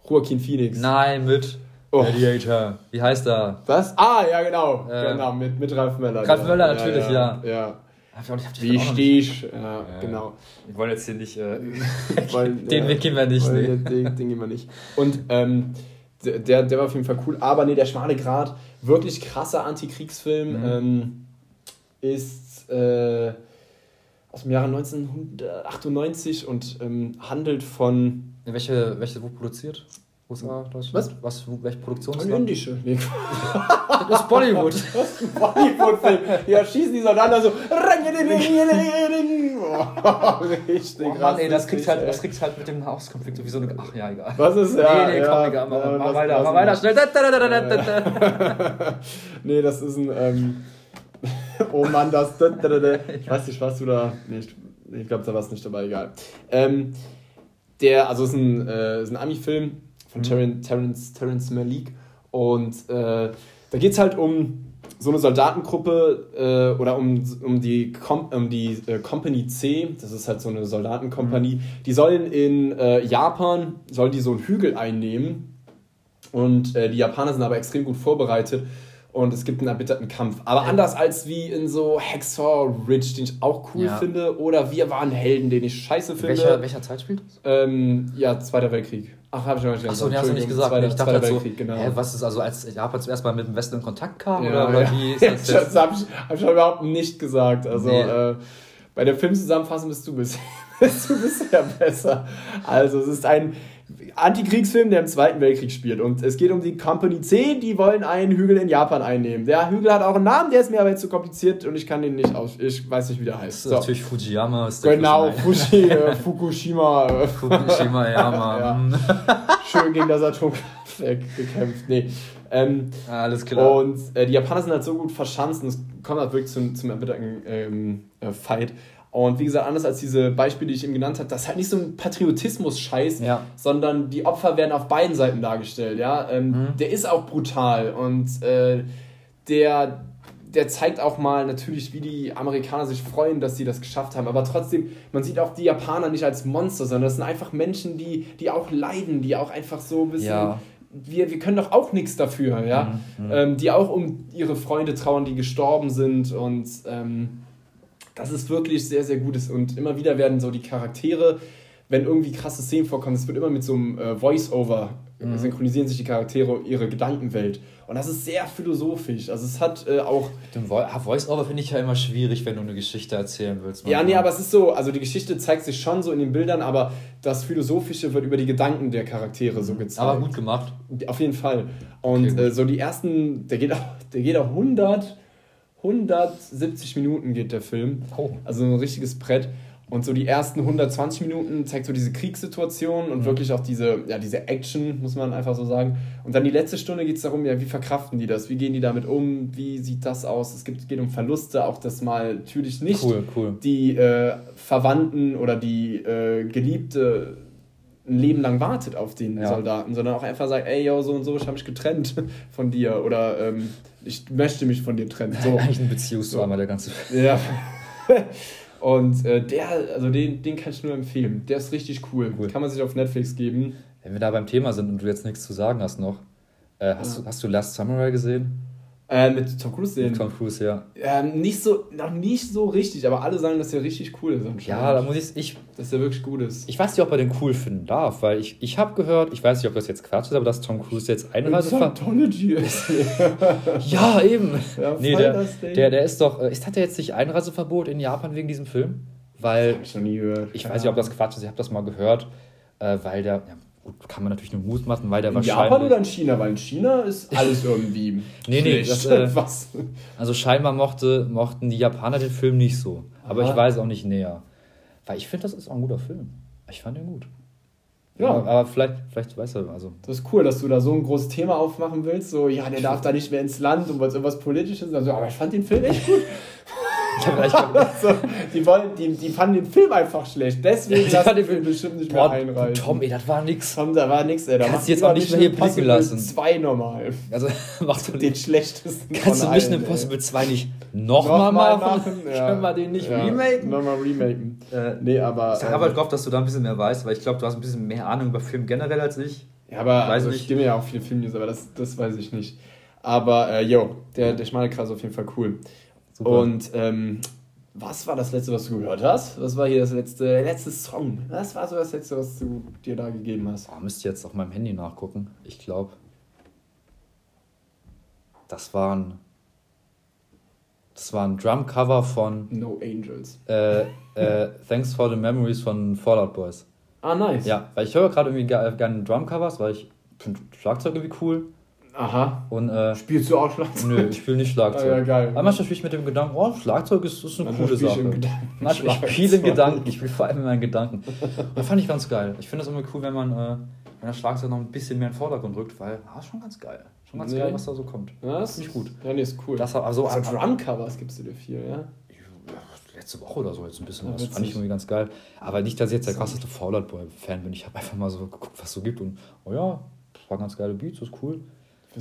Joaquin Phoenix. Nein, mit oh. Gladiator. Wie heißt er? Was? Ah, ja genau. Äh, genau mit, mit Ralf Möller. Ralf ja. Möller natürlich, ja. ja. ja. Wie stehst ja, ja, genau. Wir wollen jetzt hier nicht. Äh, wollen, den Weg gehen wir nicht. Nee. Den, den gehen wir nicht. Und ähm, der, der war auf jeden Fall cool. Aber nee, der schmale Grat wirklich krasser Antikriegsfilm. Mhm. Ähm, ist äh, aus dem Jahre 1998 und ähm, handelt von. Welche, welche wo produziert? USA, Deutschland? Was? Was, welche Produktionsland? Ein indische. Nee. das ist Bollywood. Das ist ein Bollywood-Film. Ja, schießen die Soldaten so. richtig oh, Mann, ey, das kriegst, halt, das halt mit dem Hauskonflikt wie so eine. Ach ja, egal. Was ist ja? Nee, nee, ja, komm, egal. Mach, ja, mach weiter, mach weiter, schnell. nee, das ist ein. Ähm, oh Mann, das. Ich weiß nicht, was du da. Nee, ich, ich glaube, da war es nicht dabei, egal. Ähm, der, also es ist ein, äh, ist ein Ami-Film von mhm. Terence, Terence Malik. Und äh, da geht es halt um so eine Soldatengruppe äh, oder um, um die, Com um die äh, Company C, das ist halt so eine Soldatenkompanie, mhm. die sollen in äh, Japan, sollen die so einen Hügel einnehmen. Und äh, die Japaner sind aber extrem gut vorbereitet und es gibt einen erbitterten Kampf. Aber anders als wie in so Hacksaw Ridge, den ich auch cool ja. finde, oder Wir waren Helden, den ich scheiße finde. Welcher, welcher Zeit spielt das? Ähm, ja, Zweiter Weltkrieg. Ach, habe ich noch nicht gesagt. Achso, den hast du nicht gesagt. Zweiter, ich dachte Zweiter so, genau. hä, was ist also, als Japan zum ersten Mal mit dem Westen in Kontakt kam? Ja, oder ja. wie ist das, das habe ich, hab ich überhaupt nicht gesagt. Also, nee. äh, bei der Filmzusammenfassung bist du bisher, bist du bisher besser. Also, es ist ein Antikriegsfilm, der im Zweiten Weltkrieg spielt. Und es geht um die Company C, die wollen einen Hügel in Japan einnehmen. Der Hügel hat auch einen Namen, der ist mir aber jetzt zu kompliziert und ich kann den nicht aus. Ich weiß nicht, wie der heißt. Das ist so. natürlich Fujiyama. Ist genau, Fuji, äh, Fukushima. Äh, Fukushima, Yama. ja. Schön gegen das Atomkraftwerk gekämpft. Nee. Ähm, Alles klar. Und äh, die Japaner sind halt so gut verschanzt und es kommt halt wirklich zum, zum erbitterten ähm, äh, Fight. Und wie gesagt, anders als diese Beispiele, die ich eben genannt habe, das ist halt nicht so ein Patriotismus-Scheiß, ja. sondern die Opfer werden auf beiden Seiten dargestellt. Ja? Ähm, mhm. Der ist auch brutal und äh, der, der zeigt auch mal natürlich, wie die Amerikaner sich freuen, dass sie das geschafft haben. Aber trotzdem, man sieht auch die Japaner nicht als Monster, sondern das sind einfach Menschen, die, die auch leiden, die auch einfach so ein bisschen. Ja. Wir, wir können doch auch nichts dafür, ja. Mhm. mhm. Ähm, die auch um ihre Freunde trauern, die gestorben sind und. Ähm, das ist wirklich sehr, sehr gut. Und immer wieder werden so die Charaktere, wenn irgendwie krasse Szenen vorkommen, es wird immer mit so einem äh, Voice-Over mhm. synchronisieren sich die Charaktere ihre Gedankenwelt. Und das ist sehr philosophisch. Also es hat äh, auch. Voice-Over finde ich ja immer schwierig, wenn du eine Geschichte erzählen willst. Ja, nee, aber es ist so, also die Geschichte zeigt sich schon so in den Bildern, aber das Philosophische wird über die Gedanken der Charaktere so gezeigt. Aber gut gemacht. Auf jeden Fall. Und okay, äh, so die ersten, der geht auch, der geht auch 100 170 Minuten geht der Film. Oh. Also ein richtiges Brett. Und so die ersten 120 Minuten zeigt so diese Kriegssituation und mhm. wirklich auch diese, ja, diese Action, muss man einfach so sagen. Und dann die letzte Stunde geht es darum, ja, wie verkraften die das? Wie gehen die damit um? Wie sieht das aus? Es gibt, geht um Verluste, auch das mal natürlich nicht cool, cool. die äh, Verwandten oder die äh, Geliebte ein Leben lang wartet auf den Ja. Soldaten, sondern auch einfach sagt, ey, yo, so und so, ich habe mich getrennt von dir oder ähm, ich möchte mich von dir trennen. So. Eigentlich ein Beziehungsdrama, der ganze Film. Ja. Und äh, der, also den, den kann ich nur empfehlen. Der ist richtig cool. Cool. Kann man sich auf Netflix geben. Wenn wir da beim Thema sind und du jetzt nichts zu sagen hast noch, äh, hast, Ja. du, hast du Last Samurai gesehen? Äh, mit Tom Cruise den. Mit Tom Cruise, ja. Ähm, nicht so, noch nicht so richtig, aber alle sagen, dass der richtig cool ist. Ja, da muss ich, ich, Dass der wirklich gut ist. ich weiß nicht, ob er den cool finden darf, weil ich, ich habe gehört, ich weiß nicht, ob das jetzt Quatsch ist, aber dass Tom Cruise jetzt. Scientology ist. Ja, eben. Ja, nee, der, das der, der ist doch, äh, ist, hat er jetzt nicht Einreiseverbot in Japan wegen diesem Film? Weil, Hab ich noch nie gehört. ich weiß nicht, ob das Quatsch ist, ich habe das mal gehört, äh, weil der, ja, kann man natürlich nur mutmaßen, weil der in wahrscheinlich... Japan oder in China? Weil in China ist alles irgendwie. Nee, nee, das, äh, Was? Also scheinbar mochte, mochten die Japaner den Film nicht so. Aber Aha. ich weiß auch nicht näher. Weil ich finde, das ist auch ein guter Film. Ich fand den gut. Ja. Aber, aber vielleicht, vielleicht weiß er, also. Das ist cool, dass du da so ein großes Thema aufmachen willst. So, ja, der darf da nicht mehr ins Land und was irgendwas Politisches. Also, aber ich fand den Film echt gut. Ich so, die, wollen, die, die fanden den Film einfach schlecht. Deswegen lassen den Film bestimmt nicht mehr boah, einreichen. Tom, ey, das war nix. Tom, da war nix, ey. Da Kannst du jetzt auch nicht mehr hier blicken Impossible lassen. Zwei normal. Also, mach doch Den schlechtesten Kannst du Mission. Impossible 2 nicht nochmal machen? Können wir den nicht ja, remaken? Nochmal remaken. Äh, Nee, aber. Ich habe halt gehofft, dass du da ein bisschen mehr weißt, weil ich glaube, du hast ein bisschen mehr Ahnung über Film generell als ich. Ja, aber Weiß also, nicht. ich stimme ja auch viele Filmnews, aber das, das weiß ich nicht. Aber, äh, yo, der, der Schmalkreis ist auf jeden Fall cool. Super. Und, ähm, was war das letzte, was du gehört hast? Was war hier das letzte, der letzte Song? Was war so das letzte, was du dir da gegeben hast? Oh, müsst ihr jetzt auf meinem Handy nachgucken. Ich glaube, das waren. Das war ein Drumcover von No Angels. äh, äh, Thanks for the Memories von Fallout Boys. Ah, nice. Ja, weil ich höre gerade irgendwie ge- gerne Drumcovers, weil ich finde Schlagzeug irgendwie cool. Aha. Und äh, Spielst du auch Schlagzeug? nö, ich spiele nicht Schlagzeug. Ah, ja, geil. Aber manchmal spiele ich mit dem Gedanken, oh, Schlagzeug ist, ist eine Manchmal coole Sache. ich spiele in Gedanken, ich spiele vor allem in meinen Gedanken. Und das fand ich ganz geil. Ich finde das immer cool, wenn man äh, wenn das Schlagzeug noch ein bisschen mehr in den Vordergrund rückt, weil, ah, ist schon ganz geil. Schon ganz Nee. geil, was da so kommt. Ja, das ich gut. Ja, nee, ist cool. Das also, also Drumcovers gibst du dir viel, ja? letzte Woche oder so jetzt ein bisschen Ja, was. Fand ich irgendwie ganz geil. Aber nicht, dass ich jetzt der krasseste Fallout Boy-Fan bin. Ich habe einfach mal so geguckt, was es so gibt und, oh ja, das war ganz geile Beats, das ist cool.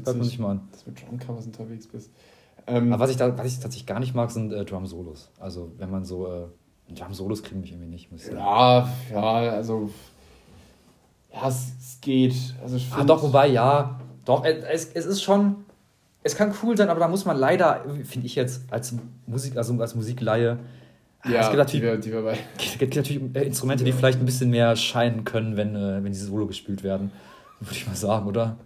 Hört man sich mal an. dass du mit Drumcovers unterwegs bist. Ähm, Aber was ich, da, was ich tatsächlich gar nicht mag, sind äh, Drum-Solos. Also, wenn man so. Äh, Drum-Solos kriegen mich irgendwie nicht, muss ich sagen. ja, ja, also. Ja, es, es geht. Also ich Ah, doch, wobei, ja. Doch, es, es ist schon. Es kann cool sein, aber da muss man leider, finde ich jetzt, als Musik, also als Musikleihe. Ja, es gibt natürlich, die wir, die wir bei. Es gibt natürlich äh, Instrumente, die vielleicht ein bisschen mehr scheinen können, wenn, äh, wenn diese Solo gespielt werden. Würde ich mal sagen, oder?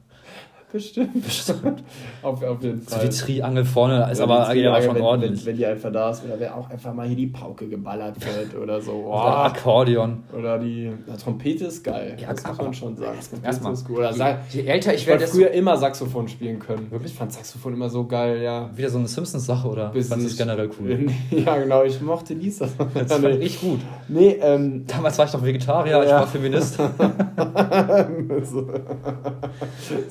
Bestimmt. auf, auf jeden So Fall. die Triangel vorne ist Ja, aber, geht aber schon wenn, ordentlich. Wenn, wenn die einfach da ist, oder wer auch einfach mal hier die Pauke geballert wird oder so. Oder Boah. Akkordeon. Oder die ja, Trompete ist geil. Ja, das muss aber- man schon sagen. Erstmal. ist gut. Oder sag, Je älter ich ich werde, früher desto immer Saxophon spielen können. Wirklich, ich fand Saxophon immer so geil, ja. wieder so eine Simpsons-Sache oder Bis du es ich- generell cool? ja, genau, ich mochte Lisa. Das fand ich gut. nee ähm, Damals war ich noch Vegetarier, ich Ja. war Feminist. so.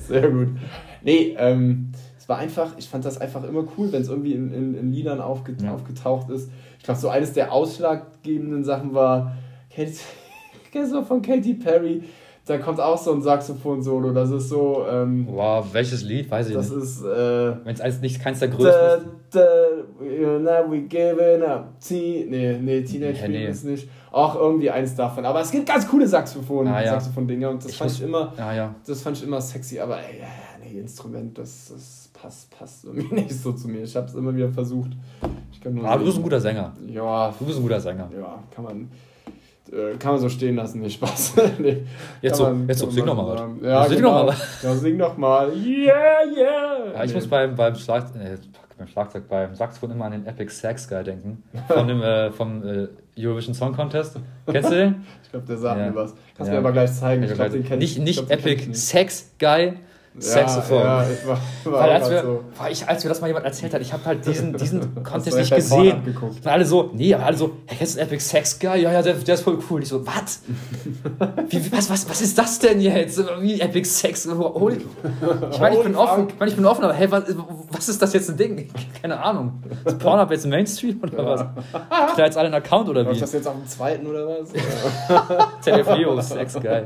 Sehr gut. Nee, ähm, es war einfach, ich fand das einfach immer cool, wenn es irgendwie in, in, in Liedern aufge Ja. aufgetaucht ist. Ich glaube, so eines der ausschlaggebenden Sachen war, Katy, kennst du von Katy Perry? Da kommt auch so ein Saxophon-Solo. Das ist so, ähm, Wow, welches Lied? Weiß ich das nicht. ist, äh, Wenn es eins nicht keins der Da, größten ist. da, not we giving up. Teen, nee, nee, Teenage Nee, nee. ist nicht. Auch irgendwie eins davon. Aber es gibt ganz coole Saxophon, Ah, ja. Saxophon-Dinger und das Ich fand muss- ich immer, Ja, ja. das fand ich immer sexy. Aber ey, ja, ja, nee, Instrument, das, das passt, passt irgendwie nicht so zu mir. Ich habe es immer wieder versucht. Aber du bist ein guter Sänger. Ja, Du bist ein guter Sänger. ja, kann man. äh, Kann man so stehen lassen, nicht Spaß. nee, Jetzt so- man- jetzt so, sing man doch mal was. sagen. Ja, Ja, sing genau. doch mal Ja, sing doch mal. Yeah, yeah. Ja, ich Nee. muss beim, beim, Schlag, äh, beim Schlagzeug, beim Saxophon immer an den Epic Sax Guy denken. Von dem, äh, vom äh, Eurovision Song Contest. Kennst du den? Ich glaube, der sagt Ja. mir was. Kannst Ja. mir aber gleich zeigen. Ich glaube, den kenn nicht ich. nicht ich glaub, Epic ich. Sex Guy, Saxophon. Ja, ich war, war Weil als, wir, so. ich, als mir das mal jemand erzählt hat, ich habe halt diesen, diesen Contest nicht gesehen. Und alle so, nee, aber alle so, hey, kennst du Epic Sex Guy? Ja, ja, der, der ist voll cool. Ich so, was? Was, was, was ist das denn jetzt? Wie Epic Sex? Holy. Ich meine, ich bin offen, ich, meine, ich bin offen, aber hey, was, was ist das jetzt ein Ding? Keine Ahnung. Ist Pornhub jetzt Mainstream oder was? Kriegt da jetzt alle einen Account oder wie? das jetzt auf dem zweiten oder was? Neo, Sex Guy.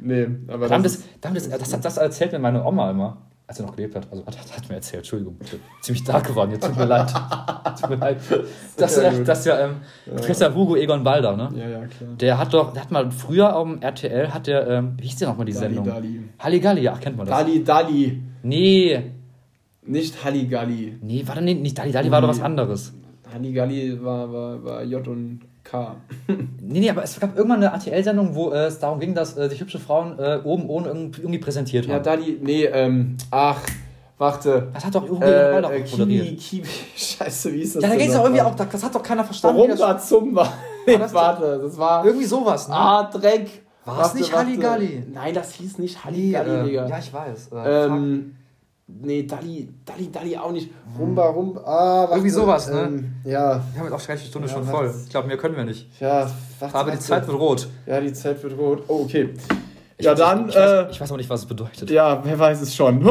Nee, aber Da das, das, da das, das, hat- das erzählt mir meine Oma immer, als sie noch gelebt hat. Also hat, hat mir erzählt, Entschuldigung, bitte. Ziemlich dark geworden, jetzt tut mir leid. tut mir leid. Das, gut. das ja, ähm, kennst ja Hugo Egon Balder, ne? ja, ja, klar. Der hat doch, der hat mal früher auf dem RTL, hat der, ähm, wie hieß der nochmal die Dali, Sendung? Dali. Halligalli, ja, kennt man das. Dali, Dali. Nee, Nicht Halligalli. nee, war doch nicht, nicht Dalli, Dalli war doch was anderes. Halligalli war, war, war J und K. Nee, nee, aber es gab irgendwann eine RTL-Sendung, wo äh, es darum ging, dass äh, sich hübsche Frauen äh, oben ohne irgendwie, irgendwie präsentiert Ja, haben. Dali, nee, ähm, ach, warte. das hat doch Balder Äh, äh, auch moderiert. Kiwi, Kiwi, scheiße, wie ist das Ja, da ging es noch irgendwie auch, das hat doch keiner verstanden. das- Rumba Zumba. Nee, warte, das war. Irgendwie sowas, ne? Ah, Dreck. War's Warte, nicht. Halligalli? Nein, das hieß nicht Nee, Halligalli, äh, Digga. ja, ich weiß. Äh, ähm, nee, Dali, Dali, Dali auch nicht. Rumba, Rumba. Ah, warte. Irgendwie sowas, ne? Ähm, ja, wir haben jetzt auch gleich die Stunde Ja, schon was? voll. Ich glaube, mehr können wir nicht. ja, warte, Aber die. Zeit wird rot. Ja, die Zeit wird rot. Oh, okay. Ich ja, weiß, dann, Ich, ich, weiß, äh, ich weiß aber nicht, was es bedeutet. ja, wer weiß es schon.